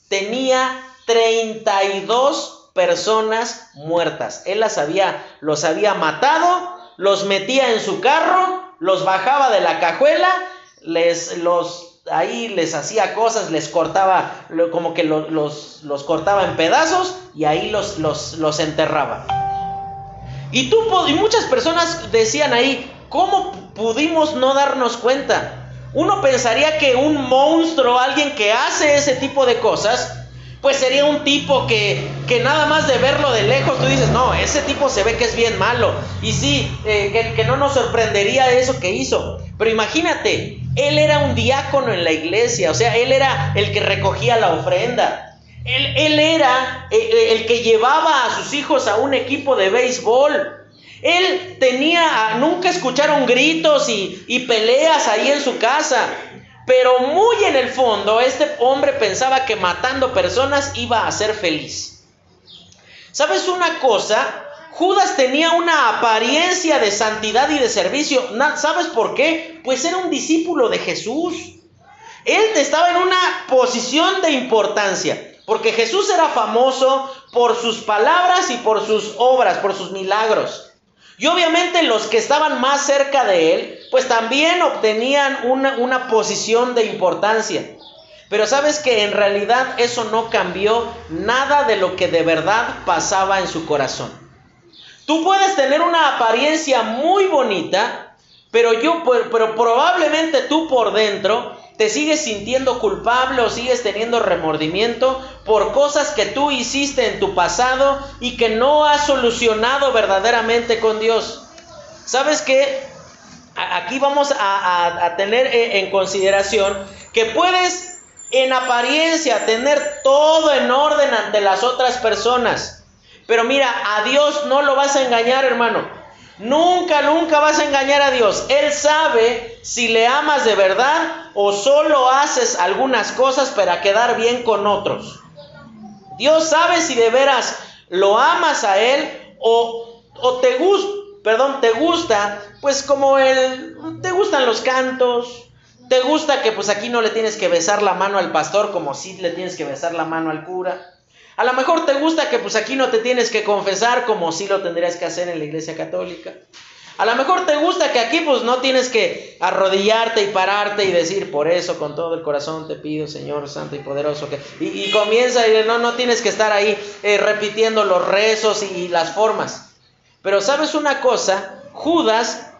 tenía 32 personas muertas. Él las había, los había matado, los metía en su carro, los bajaba de la cajuela, les, los, ahí les hacía cosas, les cortaba, como que los, los, cortaba en pedazos y ahí los, los, los enterraba. Y, tú, y muchas personas decían ahí, ¿cómo pudimos no darnos cuenta? Uno pensaría que un monstruo, alguien que hace ese tipo de cosas, pues sería un tipo que, que, nada más de verlo de lejos tú dices, no, ese tipo se ve que es bien malo. Y sí, eh, que, que, no nos sorprendería eso que hizo. Pero imagínate, él era un diácono en la iglesia, o sea, él era el que recogía la ofrenda. Él, él era el, eh, eh, el que llevaba a sus hijos a un equipo de béisbol. Él tenía, nunca escucharon gritos y, y peleas ahí en su casa. Pero muy en el fondo, este hombre pensaba que matando personas iba a ser feliz. ¿Sabes una cosa? Judas tenía una apariencia de santidad y de servicio. ¿Sabes por qué? Pues era un discípulo de Jesús. Él estaba en una posición de importancia. Porque Jesús era famoso por sus palabras y por sus obras, por sus milagros. Y obviamente los que estaban más cerca de él, pues también obtenían una, posición de importancia. Pero sabes que en realidad eso no cambió nada de lo que de verdad pasaba en su corazón. Tú puedes tener una apariencia muy bonita, pero yo, pero probablemente tú por dentro te sigues sintiendo culpable o sigues teniendo remordimiento por cosas que tú hiciste en tu pasado y que no has solucionado verdaderamente con Dios. ¿Sabes qué? Aquí vamos a, tener e, en consideración que puedes en apariencia tener todo en orden ante las otras personas. Pero mira, a Dios no lo vas a engañar, hermano. Nunca, nunca vas a engañar a Dios. Él sabe si le amas de verdad o solo haces algunas cosas para quedar bien con otros. Dios sabe si de veras lo amas a Él o, o te gusta, perdón, te gusta, pues como él, te gustan los cantos, te gusta que pues aquí no le tienes que besar la mano al pastor como si le tienes que besar la mano al cura. A lo mejor te gusta que pues aquí no te tienes que confesar como si lo tendrías que hacer en la iglesia católica. A lo mejor te gusta que aquí pues no tienes que arrodillarte y pararte y decir, por eso con todo el corazón te pido, Señor Santo y Poderoso, que... Y, comienza y no, no tienes que estar ahí eh, repitiendo los rezos y, las formas. Pero sabes una cosa, Judas,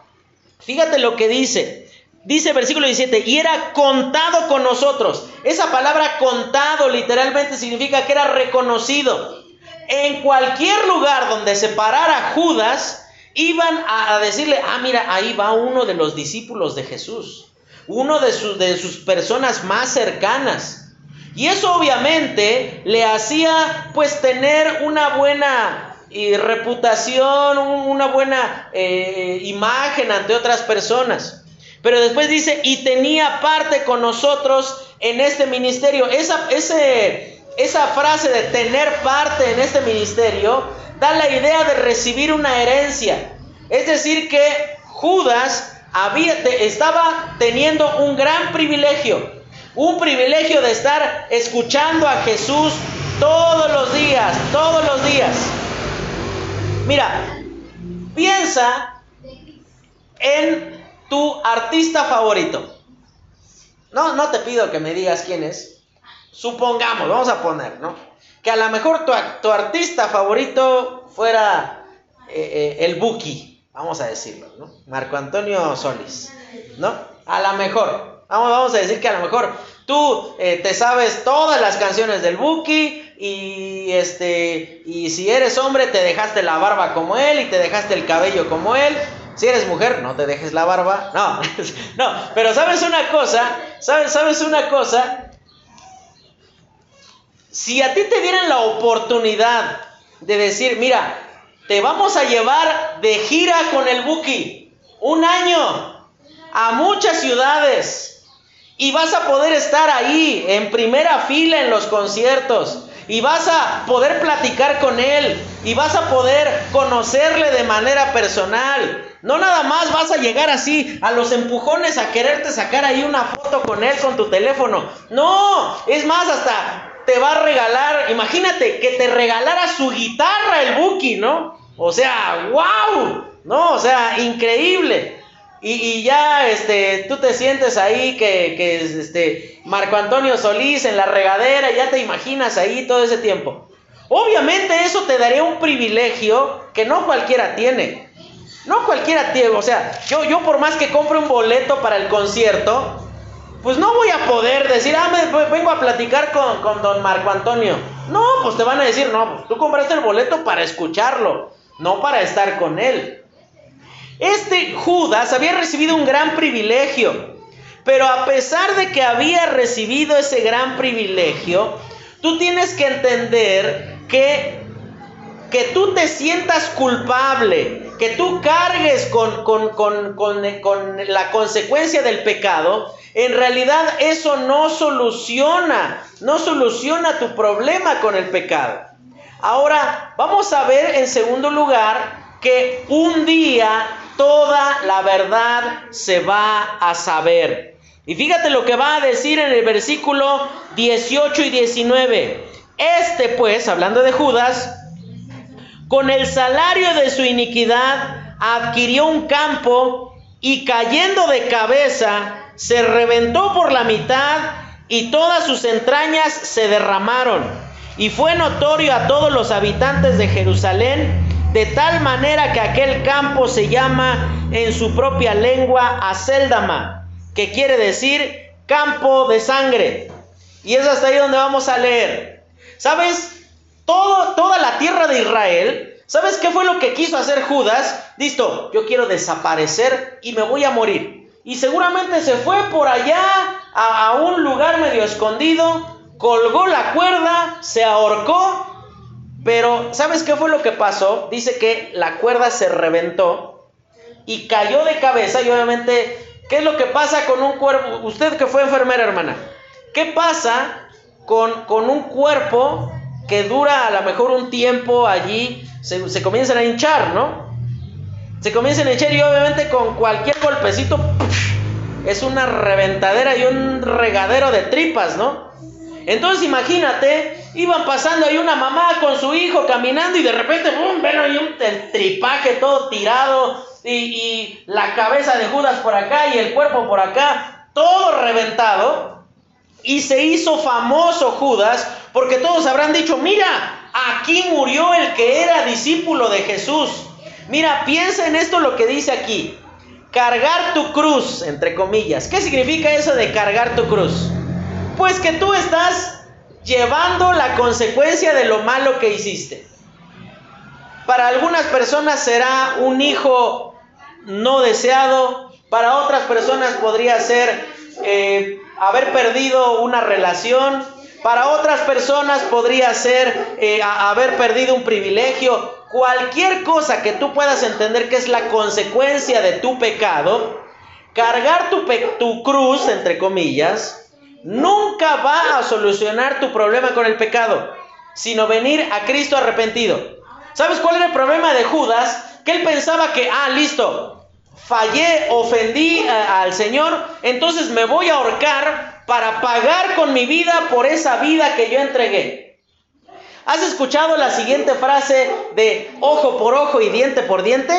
fíjate lo que dice, Dice versículo 17, y era contado con nosotros. Esa palabra contado literalmente significa que era reconocido. En cualquier lugar donde se parara Judas, iban a, decirle, ah, mira, ahí va uno de los discípulos de Jesús, uno de, sus, de sus personas más cercanas. Y eso obviamente le hacía pues tener una buena eh, reputación, una buena eh, imagen ante otras personas. Pero después dice, y tenía parte con nosotros en este ministerio. Esa, ese, esa frase de tener parte en este ministerio da la idea de recibir una herencia. Es decir, que Judas había, estaba teniendo un gran privilegio, un privilegio de estar escuchando a Jesús todos los días, todos los días. Mira, piensa en tu artista favorito. No, no te pido que me digas quién es. Supongamos, vamos a poner, ¿no? Que a lo mejor tu, artista favorito fuera eh, eh, el Buki, vamos a decirlo, ¿no? Marco Antonio Solís, ¿no? A lo mejor, vamos, vamos a decir que a lo mejor tú eh, te sabes todas las canciones del Buki y este y si eres hombre te dejaste la barba como él y te dejaste el cabello como él si eres mujer, no te dejes la barba. No, no, pero sabes una cosa, sabes, sabes una cosa. Si a ti te dieran la oportunidad de decir, mira, te vamos a llevar de gira con el Buki un año a muchas ciudades y vas a poder estar ahí en primera fila en los conciertos y vas a poder platicar con él y vas a poder conocerle de manera personal no nada más vas a llegar así a los empujones a quererte sacar ahí una foto con él con tu teléfono. No, es más, hasta te va a regalar, imagínate que te regalara su guitarra el Buki, ¿no? O sea, wow, ¿no? O sea, increíble. Y, ya este, tú te sientes ahí que, que es este, Marco Antonio Solís en la regadera, ya te imaginas ahí todo ese tiempo. Obviamente eso te daría un privilegio que no cualquiera tiene. No cualquiera tiene, o sea, yo, yo por más que compre un boleto para el concierto, pues no voy a poder decir, ah, me, vengo a platicar con, con, don Marco Antonio. No, pues te van a decir, no, pues tú compraste el boleto para escucharlo, no para estar con él. Este Judas había recibido un gran privilegio, pero a pesar de que había recibido ese gran privilegio, tú tienes que entender que que tú te sientas culpable, que tú cargues con, con, la consecuencia del pecado, en realidad eso no soluciona, no soluciona tu problema con el pecado. Ahora, vamos a ver en segundo lugar que un día toda la verdad se va a saber. Y fíjate lo que va a decir en el versículo 18 y 19. Este pues, hablando de Judas, con el salario de su iniquidad adquirió un campo y cayendo de cabeza se reventó por la mitad y todas sus entrañas se derramaron. Y fue notorio a todos los habitantes de Jerusalén, de tal manera que aquel campo se llama en su propia lengua Aceldama, que quiere decir campo de sangre. Y es hasta ahí donde vamos a leer. ¿Sabes? toda la tierra de Israel, ¿sabes qué fue lo que quiso hacer Judas? Listo, yo quiero desaparecer y me voy a morir. Y seguramente se fue por allá a, a un lugar medio escondido, colgó la cuerda, se ahorcó, pero ¿sabes qué fue lo que pasó? Dice que la cuerda se reventó y cayó de cabeza y obviamente, ¿qué es lo que pasa con un cuerpo? Usted que fue enfermera, hermana, ¿qué pasa con, con un cuerpo que dura a lo mejor un tiempo allí, se, comienzan a hinchar, ¿no? Se comienzan a hinchar y obviamente con cualquier golpecito es una reventadera y un regadero de tripas, ¿no? Entonces imagínate, iban pasando ahí una mamá con su hijo caminando y de repente, ¡bum! ven ahí un tripaje todo tirado y, la cabeza de Judas por acá y el cuerpo por acá, todo reventado. Y se hizo famoso Judas porque todos habrán dicho, mira, aquí murió el que era discípulo de Jesús. Mira, piensa en esto lo que dice aquí. Cargar tu cruz, entre comillas. ¿Qué significa eso de cargar tu cruz? Pues que tú estás llevando la consecuencia de lo malo que hiciste. Para algunas personas será un hijo no deseado, para otras personas podría ser eh, haber perdido una relación, para otras personas podría ser eh, haber perdido un privilegio. Cualquier cosa que tú puedas entender que es la consecuencia de tu pecado, cargar tu, tu cruz, entre comillas, nunca va a solucionar tu problema con el pecado, sino venir a Cristo arrepentido. ¿Sabes cuál era el problema de Judas? Que él pensaba que, ah, listo, fallé, ofendí eh, al Señor, entonces me voy a ahorcar para pagar con mi vida por esa vida que yo entregué. ¿Has escuchado la siguiente frase de ojo por ojo y diente por diente?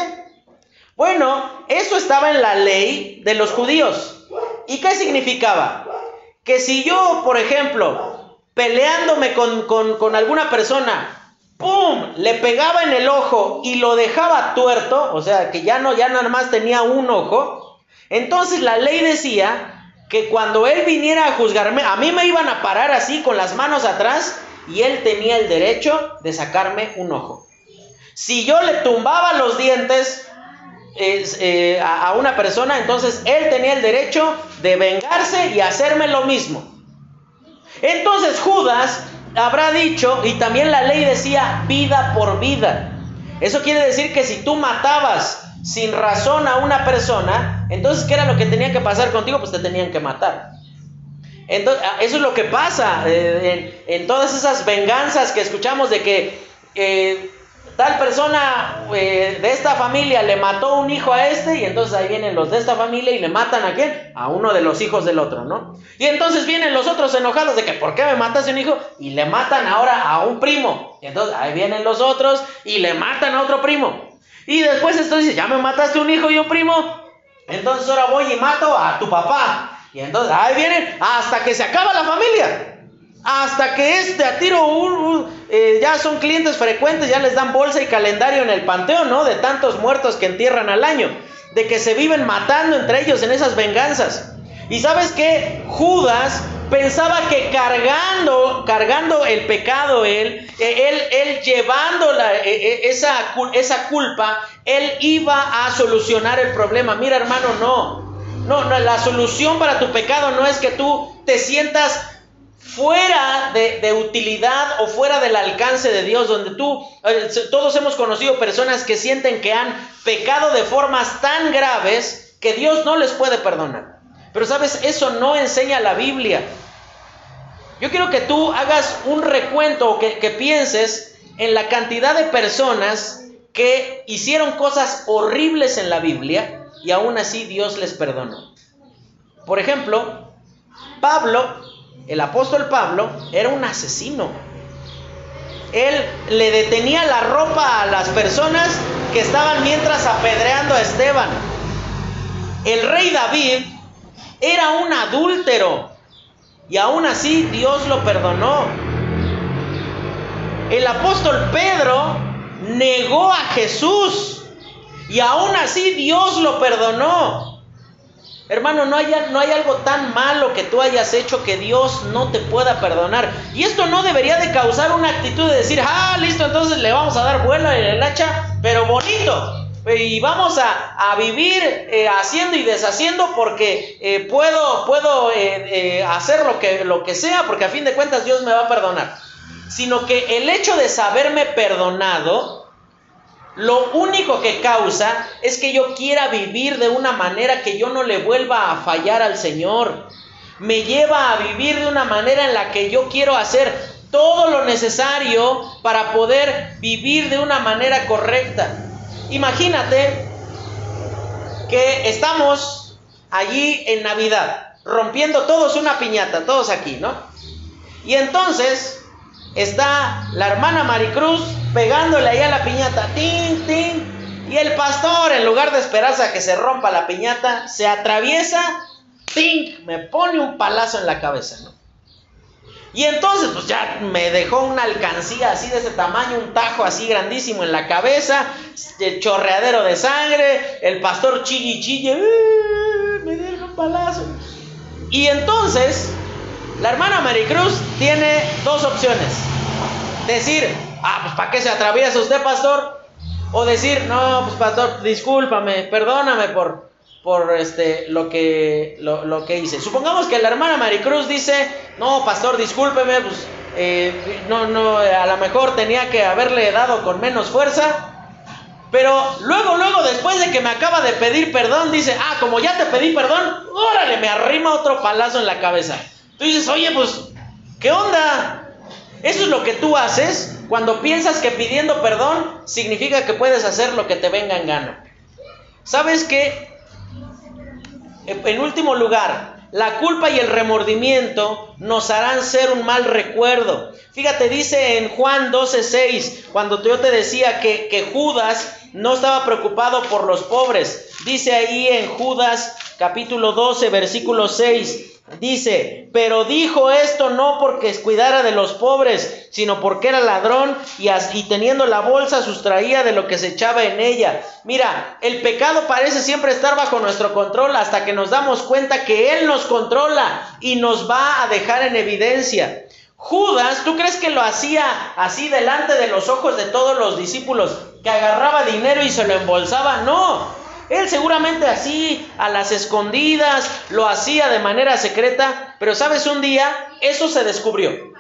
Bueno, eso estaba en la ley de los judíos. ¿Y qué significaba? Que si yo, por ejemplo, peleándome con, con alguna persona, ¡pum!, le pegaba en el ojo y lo dejaba tuerto, o sea, que ya no, ya nada más tenía un ojo, entonces la ley decía que cuando él viniera a juzgarme, a mí me iban a parar así con las manos atrás y él tenía el derecho de sacarme un ojo. Si yo le tumbaba los dientes eh, a, a una persona, entonces él tenía el derecho de vengarse y hacerme lo mismo. Entonces Judas habrá dicho, y también la ley decía vida por vida. Eso quiere decir que si tú matabas sin razón a una persona, entonces, ¿qué era lo que tenía que pasar contigo? Pues te tenían que matar. Entonces, ah, eso es lo que pasa eh, en, todas esas venganzas que escuchamos de que eh, tal persona eh, de esta familia le mató un hijo a este y entonces ahí vienen los de esta familia y le matan a quién? A uno de los hijos del otro, ¿no? Y entonces vienen los otros enojados de que ¿por qué me mataste un hijo? Y le matan ahora a un primo. Y entonces ahí vienen los otros y le matan a otro primo. Y después esto dice, ya me mataste un hijo y un primo, entonces ahora voy y mato a tu papá. Y entonces ahí vienen hasta que se acaba la familia. Hasta que este a tiro eh, ya son clientes frecuentes, ya les dan bolsa y calendario en el panteón, ¿no? De tantos muertos que entierran al año. De que se viven matando entre ellos en esas venganzas. Y sabes que Judas pensaba que cargando, cargando el pecado él, eh, él, él llevando eh, esa, esa culpa, él iba a solucionar el problema. Mira hermano, no. No, no, la solución para tu pecado no es que tú te sientas fuera de, utilidad o fuera del alcance de Dios, donde tú, todos hemos conocido personas que sienten que han pecado de formas tan graves que Dios no les puede perdonar. Pero sabes, eso no enseña la Biblia. Yo quiero que tú hagas un recuento o que, que pienses en la cantidad de personas que hicieron cosas horribles en la Biblia y aún así Dios les perdonó. Por ejemplo, Pablo, el apóstol Pablo, era un asesino. Él le detenía la ropa a las personas que estaban mientras apedreando a Esteban. El rey David era un adúltero. Y aún así Dios lo perdonó. El apóstol Pedro negó a Jesús. Y aún así Dios lo perdonó. Hermano, no hay, no hay algo tan malo que tú hayas hecho que Dios no te pueda perdonar. Y esto no debería de causar una actitud de decir, ah, listo, entonces le vamos a dar vuelo en el hacha, pero bonito y vamos a, vivir eh, haciendo y deshaciendo porque eh, puedo, puedo eh, hacer lo que, lo que sea porque a fin de cuentas Dios me va a perdonar. Sino que el hecho de saberme perdonado, lo único que causa es que yo quiera vivir de una manera que yo no le vuelva a fallar al Señor. Me lleva a vivir de una manera en la que yo quiero hacer todo lo necesario para poder vivir de una manera correcta. Imagínate que estamos allí en Navidad, rompiendo todos una piñata, todos aquí, ¿no? Y entonces está la hermana Maricruz pegándole ahí a la piñata, tin, tin, y el pastor, en lugar de esperarse a que se rompa la piñata, se atraviesa, tin, me pone un palazo en la cabeza, ¿no? Y entonces, pues ya me dejó una alcancía así de ese tamaño, un tajo así grandísimo en la cabeza, el chorreadero de sangre, el pastor chille chille, ¡Eh! me deja un palazo. Y entonces, la hermana Maricruz tiene dos opciones. Decir, ah, pues ¿para qué se atraviesa usted, pastor? O decir, no, pues pastor, discúlpame, perdóname por, por este, lo, que, lo, que hice. Supongamos que la hermana Maricruz dice, no, pastor, discúlpeme, pues eh, no, no, a lo mejor tenía que haberle dado con menos fuerza. Pero luego, luego, después de que me acaba de pedir perdón, dice, ah, como ya te pedí perdón, órale, me arrima otro palazo en la cabeza. Tú dices, oye, pues, ¿qué onda? Eso es lo que tú haces cuando piensas que pidiendo perdón significa que puedes hacer lo que te venga en gana. ¿Sabes qué? En último lugar, la culpa y el remordimiento nos harán ser un mal recuerdo. Fíjate, dice en Juan 12:6, cuando yo te decía que, que Judas no estaba preocupado por los pobres. Dice ahí en Judas capítulo 12, versículo 6, Dice, pero dijo esto no porque cuidara de los pobres, sino porque era ladrón y, y, teniendo la bolsa sustraía de lo que se echaba en ella. Mira, el pecado parece siempre estar bajo nuestro control hasta que nos damos cuenta que Él nos controla y nos va a dejar en evidencia. Judas, ¿tú crees que lo hacía así delante de los ojos de todos los discípulos, que agarraba dinero y se lo embolsaba? No, él seguramente así, a las escondidas, lo hacía de manera secreta, pero sabes, un día eso se descubrió.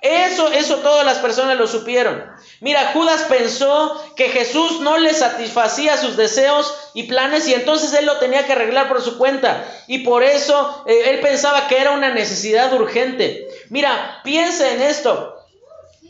Eso, eso todas las personas lo supieron. Mira, Judas pensó que Jesús no le satisfacía sus deseos y planes y entonces él lo tenía que arreglar por su cuenta. Y por eso eh, él pensaba que era una necesidad urgente. Mira, piensa en esto.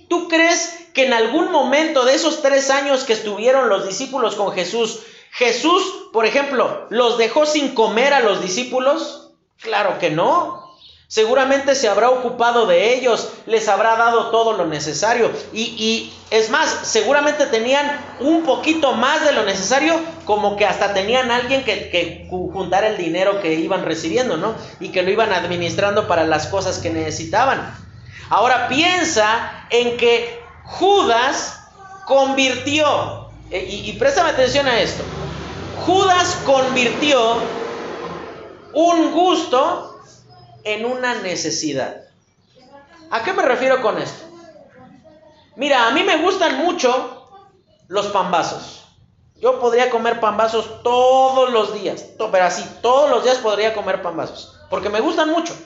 ¿Tú crees que en algún momento de esos tres años que estuvieron los discípulos con Jesús, Jesús, por ejemplo, los dejó sin comer a los discípulos? Claro que no. Seguramente se habrá ocupado de ellos, les habrá dado todo lo necesario. Y, es más, seguramente tenían un poquito más de lo necesario, como que hasta tenían alguien que, que juntara el dinero que iban recibiendo, ¿no? Y que lo iban administrando para las cosas que necesitaban. Ahora piensa en que Judas convirtió, y, y préstame atención a esto, Judas convirtió un gusto en una necesidad. ¿A qué me refiero con esto? Mira, a mí me gustan mucho los pambazos. Yo podría comer pambazos todos los días, pero así, todos los días podría comer pambazos, porque me gustan mucho.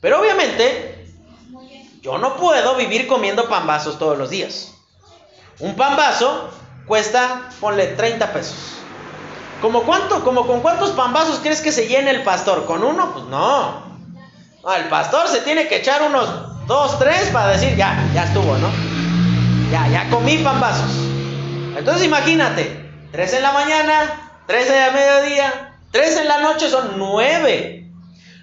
Pero obviamente, yo no puedo vivir comiendo pambazos todos los días. Un pambazo cuesta, ponle 30 pesos. ¿Como cuánto? ¿Como con cuántos pambazos crees que se llene el pastor? ¿Con uno? Pues no. el pastor se tiene que echar unos dos, tres para decir, ya, ya estuvo, ¿no? Ya, ya comí pambazos. Entonces imagínate, tres en la mañana, tres en la mediodía, tres en la noche son nueve.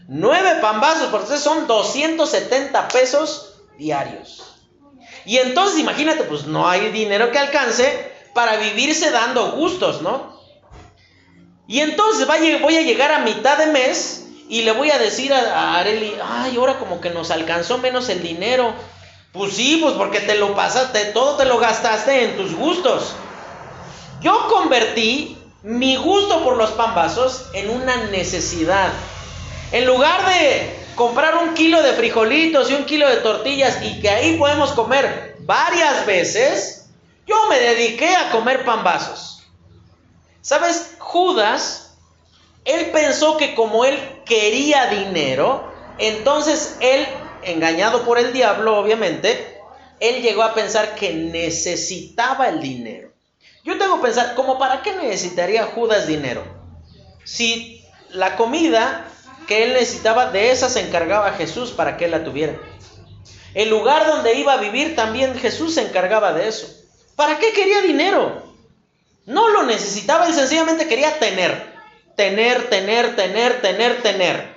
Nueve pambazos, por eso son 270 pesos diarios. Y entonces imagínate, pues no hay dinero que alcance para vivirse dando gustos, ¿no? Y entonces voy a llegar a mitad de mes y le voy a decir a, Areli, ay, ahora como que nos alcanzó menos el dinero. Pues sí, pues porque te lo pasaste, todo te lo gastaste en tus gustos. Yo convertí mi gusto por los pambazos en una necesidad. En lugar de comprar un kilo de frijolitos y un kilo de tortillas y que ahí podemos comer varias veces, yo me dediqué a comer pambazos. ¿Sabes? Judas, él pensó que como él quería dinero, entonces él, engañado por el diablo, obviamente, él llegó a pensar que necesitaba el dinero. Yo tengo que pensar, ¿cómo para qué necesitaría Judas dinero? Si la comida que él necesitaba, de esa se encargaba Jesús para que él la tuviera. El lugar donde iba a vivir también Jesús se encargaba de eso. ¿Para qué quería dinero? No lo necesitaba, él sencillamente quería tener. Tener, tener, tener, tener, tener.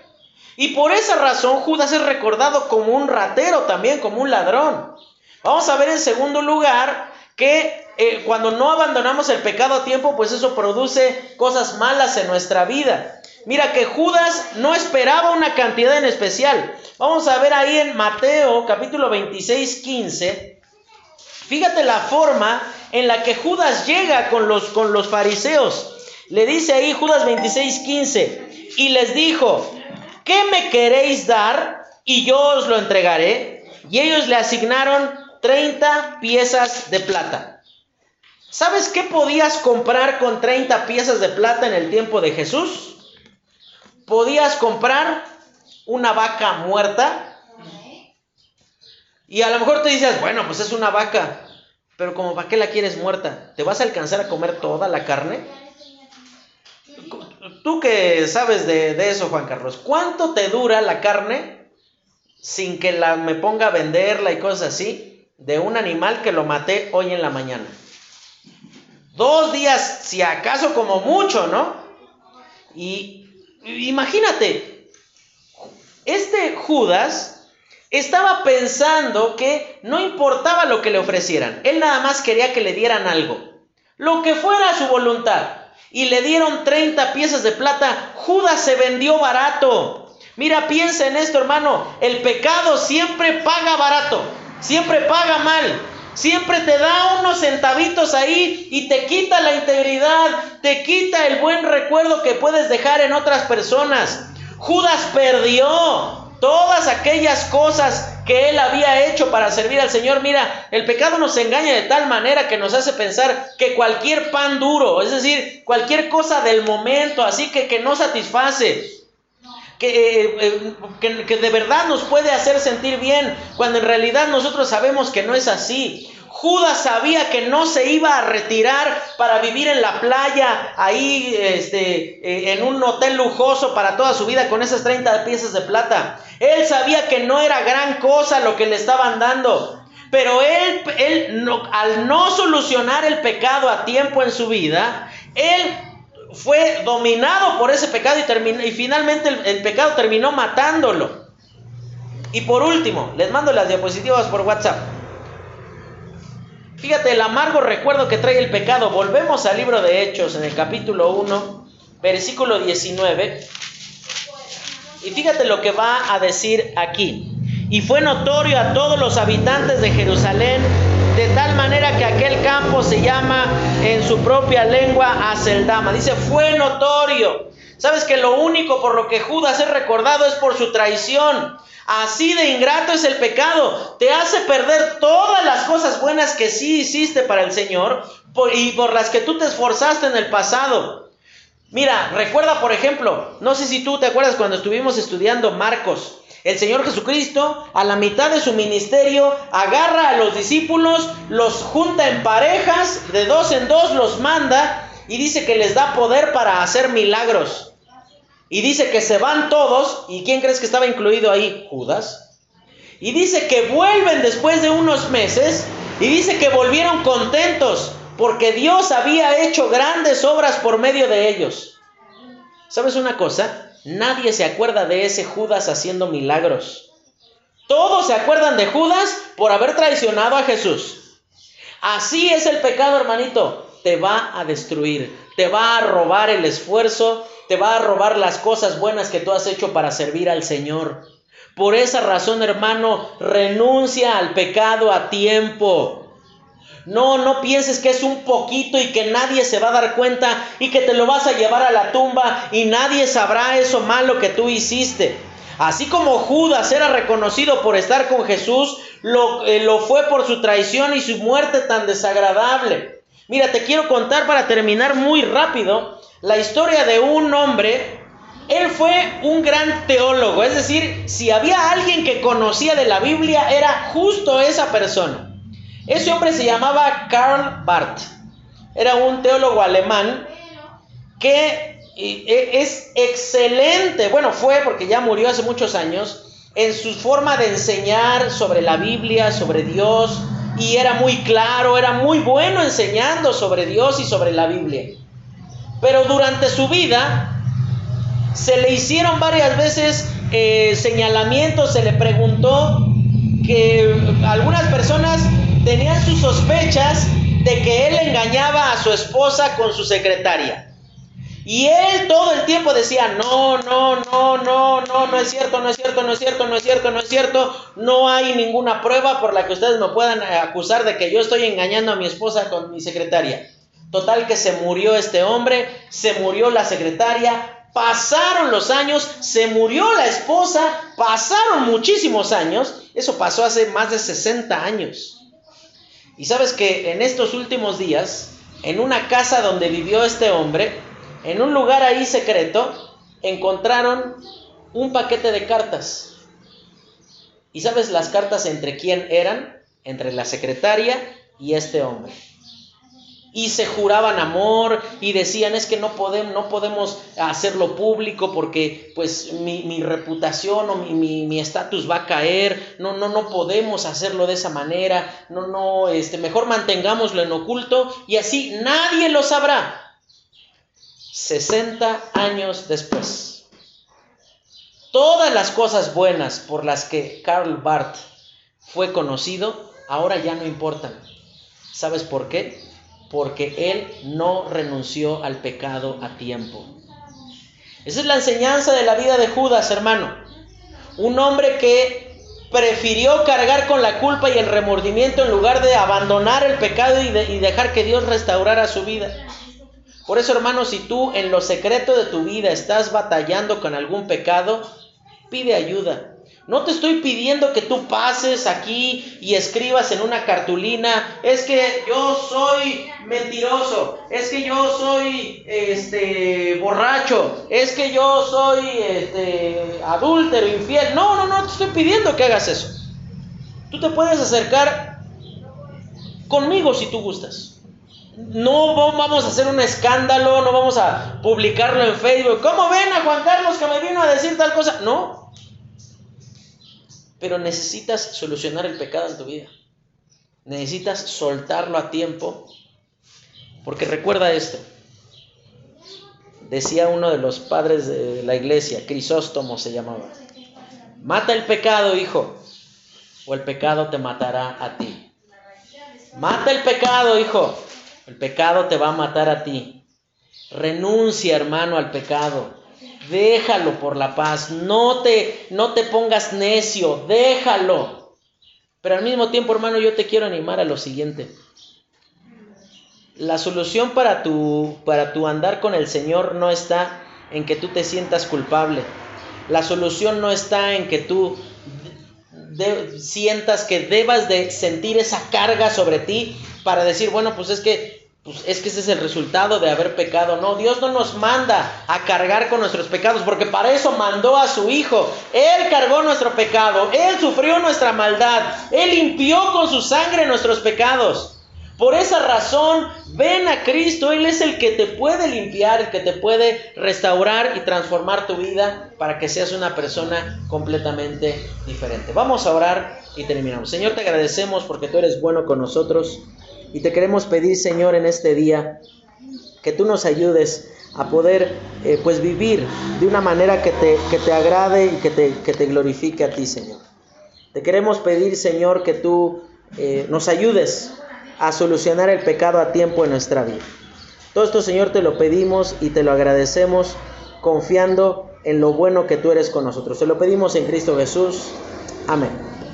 Y por esa razón Judas es recordado como un ratero también, como un ladrón. Vamos a ver en segundo lugar que eh, cuando no abandonamos el pecado a tiempo, pues eso produce cosas malas en nuestra vida. Mira que Judas no esperaba una cantidad en especial. Vamos a ver ahí en Mateo capítulo 26, 15. Fíjate la forma en la que Judas llega con los, con los fariseos. Le dice ahí Judas 26, 15, y les dijo, ¿qué me queréis dar? Y yo os lo entregaré. Y ellos le asignaron 30 piezas de plata. ¿Sabes qué podías comprar con 30 piezas de plata en el tiempo de Jesús? Podías comprar una vaca muerta. Y a lo mejor te dices, bueno, pues es una vaca, pero como para qué la quieres muerta? ¿Te vas a alcanzar a comer toda la carne? Tú que sabes de, eso, Juan Carlos, ¿cuánto te dura la carne sin que la, me ponga a venderla y cosas así de un animal que lo maté hoy en la mañana? Dos días, si acaso como mucho, ¿no? Y imagínate, este Judas estaba pensando que no importaba lo que le ofrecieran, él nada más quería que le dieran algo, lo que fuera su voluntad. Y le dieron 30 piezas de plata, Judas se vendió barato. Mira, piensa en esto, hermano, el pecado siempre paga barato, siempre paga mal. Siempre te da unos centavitos ahí y te quita la integridad, te quita el buen recuerdo que puedes dejar en otras personas. Judas perdió todas aquellas cosas que él había hecho para servir al Señor. Mira, el pecado nos engaña de tal manera que nos hace pensar que cualquier pan duro, es decir, cualquier cosa del momento, así que que no satisface, que, eh, eh, que, de verdad nos puede hacer sentir bien, cuando en realidad nosotros sabemos que no es así. Judas sabía que no se iba a retirar para vivir en la playa, ahí este, eh, en un hotel lujoso para toda su vida con esas 30 piezas de plata. Él sabía que no era gran cosa lo que le estaban dando. Pero él, él no, al no solucionar el pecado a tiempo en su vida, él fue dominado por ese pecado y, y finalmente el, pecado terminó matándolo. Y por último, les mando las diapositivas por WhatsApp. Fíjate el amargo recuerdo que trae el pecado. Volvemos al libro de Hechos en el capítulo 1, versículo 19. Y fíjate lo que va a decir aquí. Y fue notorio a todos los habitantes de Jerusalén de tal manera que aquel campo se llama en su propia lengua Aceldama. Dice, fue notorio. Sabes que lo único por lo que Judas es recordado es por su traición. Así de ingrato es el pecado. Te hace perder todas las cosas buenas que sí hiciste para el Señor y por las que tú te esforzaste en el pasado. Mira, recuerda por ejemplo, no sé si tú te acuerdas cuando estuvimos estudiando Marcos. El Señor Jesucristo, a la mitad de su ministerio, agarra a los discípulos, los junta en parejas, de dos en dos los manda y dice que les da poder para hacer milagros. Y dice que se van todos, ¿y quién crees que estaba incluido ahí? Judas. Y dice que vuelven después de unos meses y dice que volvieron contentos porque Dios había hecho grandes obras por medio de ellos. ¿Sabes una cosa? Nadie se acuerda de ese Judas haciendo milagros. Todos se acuerdan de Judas por haber traicionado a Jesús. Así es el pecado, hermanito. Te va a destruir, te va a robar el esfuerzo, te va a robar las cosas buenas que tú has hecho para servir al Señor. Por esa razón, hermano, renuncia al pecado a tiempo. No, no pienses que es un poquito y que nadie se va a dar cuenta y que te lo vas a llevar a la tumba y nadie sabrá eso malo que tú hiciste. Así como Judas era reconocido por estar con Jesús, lo, eh, lo fue por su traición y su muerte tan desagradable. Mira, te quiero contar para terminar muy rápido la historia de un hombre. Él fue un gran teólogo, es decir, si había alguien que conocía de la Biblia, era justo esa persona. Ese hombre se llamaba Karl Barth. Era un teólogo alemán que e, es excelente, bueno, fue porque ya murió hace muchos años, en su forma de enseñar sobre la Biblia, sobre Dios, y era muy claro, era muy bueno enseñando sobre Dios y sobre la Biblia. Pero durante su vida se le hicieron varias veces eh, señalamientos, se le preguntó que algunas personas tenían sus sospechas de que él engañaba a su esposa con su secretaria. Y él todo el tiempo decía, no, no, no, no, no, no es cierto, no es cierto, no es cierto, no es cierto, no es cierto, no hay ninguna prueba por la que ustedes me puedan acusar de que yo estoy engañando a mi esposa con mi secretaria. Total que se murió este hombre, se murió la secretaria, pasaron los años, se murió la esposa, pasaron muchísimos años, eso pasó hace más de 60 años. Y sabes que en estos últimos días en una casa donde vivió este hombre, en un lugar ahí secreto, encontraron un paquete de cartas. ¿Y sabes las cartas entre quién eran? Entre la secretaria y este hombre y se juraban amor y decían es que no podemos, no podemos hacerlo público porque pues mi, reputación o mi estatus va a caer, no, no, no podemos hacerlo de esa manera, no, no, este, mejor mantengámoslo en oculto y así nadie lo sabrá. 60 años después. Todas las cosas buenas por las que Karl Barth fue conocido, ahora ya no importan. ¿Sabes por qué? Porque él no renunció al pecado a tiempo. Esa es la enseñanza de la vida de Judas, hermano. Un hombre que prefirió cargar con la culpa y el remordimiento en lugar de abandonar el pecado y, dejar que Dios restaurara su vida. Por eso, hermano, si tú en lo secreto de tu vida estás batallando con algún pecado, pide ayuda. No te estoy pidiendo que tú pases aquí y escribas en una cartulina, es que yo soy mentiroso, es que yo soy este borracho, es que yo soy este adúltero, infiel. No, no, no te estoy pidiendo que hagas eso. Tú te puedes acercar conmigo si tú gustas. No vamos a hacer un escándalo, no vamos a publicarlo en Facebook. ¿Cómo ven a Juan Carlos que me vino a decir tal cosa? No, pero necesitas solucionar el pecado en tu vida. Necesitas soltarlo a tiempo. Porque recuerda esto. Decía uno de los padres de la iglesia, Crisóstomo se llamaba. Mata el pecado, hijo, o el pecado te matará a ti. Mata el pecado, hijo. El pecado te va a matar a ti. Renuncia, hermano, al pecado. Déjalo por la paz. No te, no te pongas necio. Déjalo. Pero al mismo tiempo, hermano, yo te quiero animar a lo siguiente. La solución para tu, para tu andar con el Señor no está en que tú te sientas culpable. La solución no está en que tú sientas que debas de sentir esa carga sobre ti para decir, bueno, pues es que pues es que ese es el resultado de haber pecado. No, Dios no nos manda a cargar con nuestros pecados, porque para eso mandó a su Hijo. Él cargó nuestro pecado, Él sufrió nuestra maldad, Él limpió con su sangre nuestros pecados. Por esa razón, ven a Cristo, Él es el que te puede limpiar, el que te puede restaurar y transformar tu vida para que seas una persona completamente diferente. Vamos a orar y terminamos. Señor, te agradecemos porque tú eres bueno con nosotros. Y te queremos pedir, Señor, en este día, que tú nos ayudes a poder eh, pues vivir de una manera que te, que te agrade y que te, que te, glorifique a ti, Señor. Te queremos pedir, Señor, que tú eh, nos ayudes a solucionar el pecado a tiempo en nuestra vida. Todo esto, Señor, te lo pedimos y te lo agradecemos confiando en lo bueno que tú eres con nosotros. Te lo pedimos en Cristo Jesús. Amén.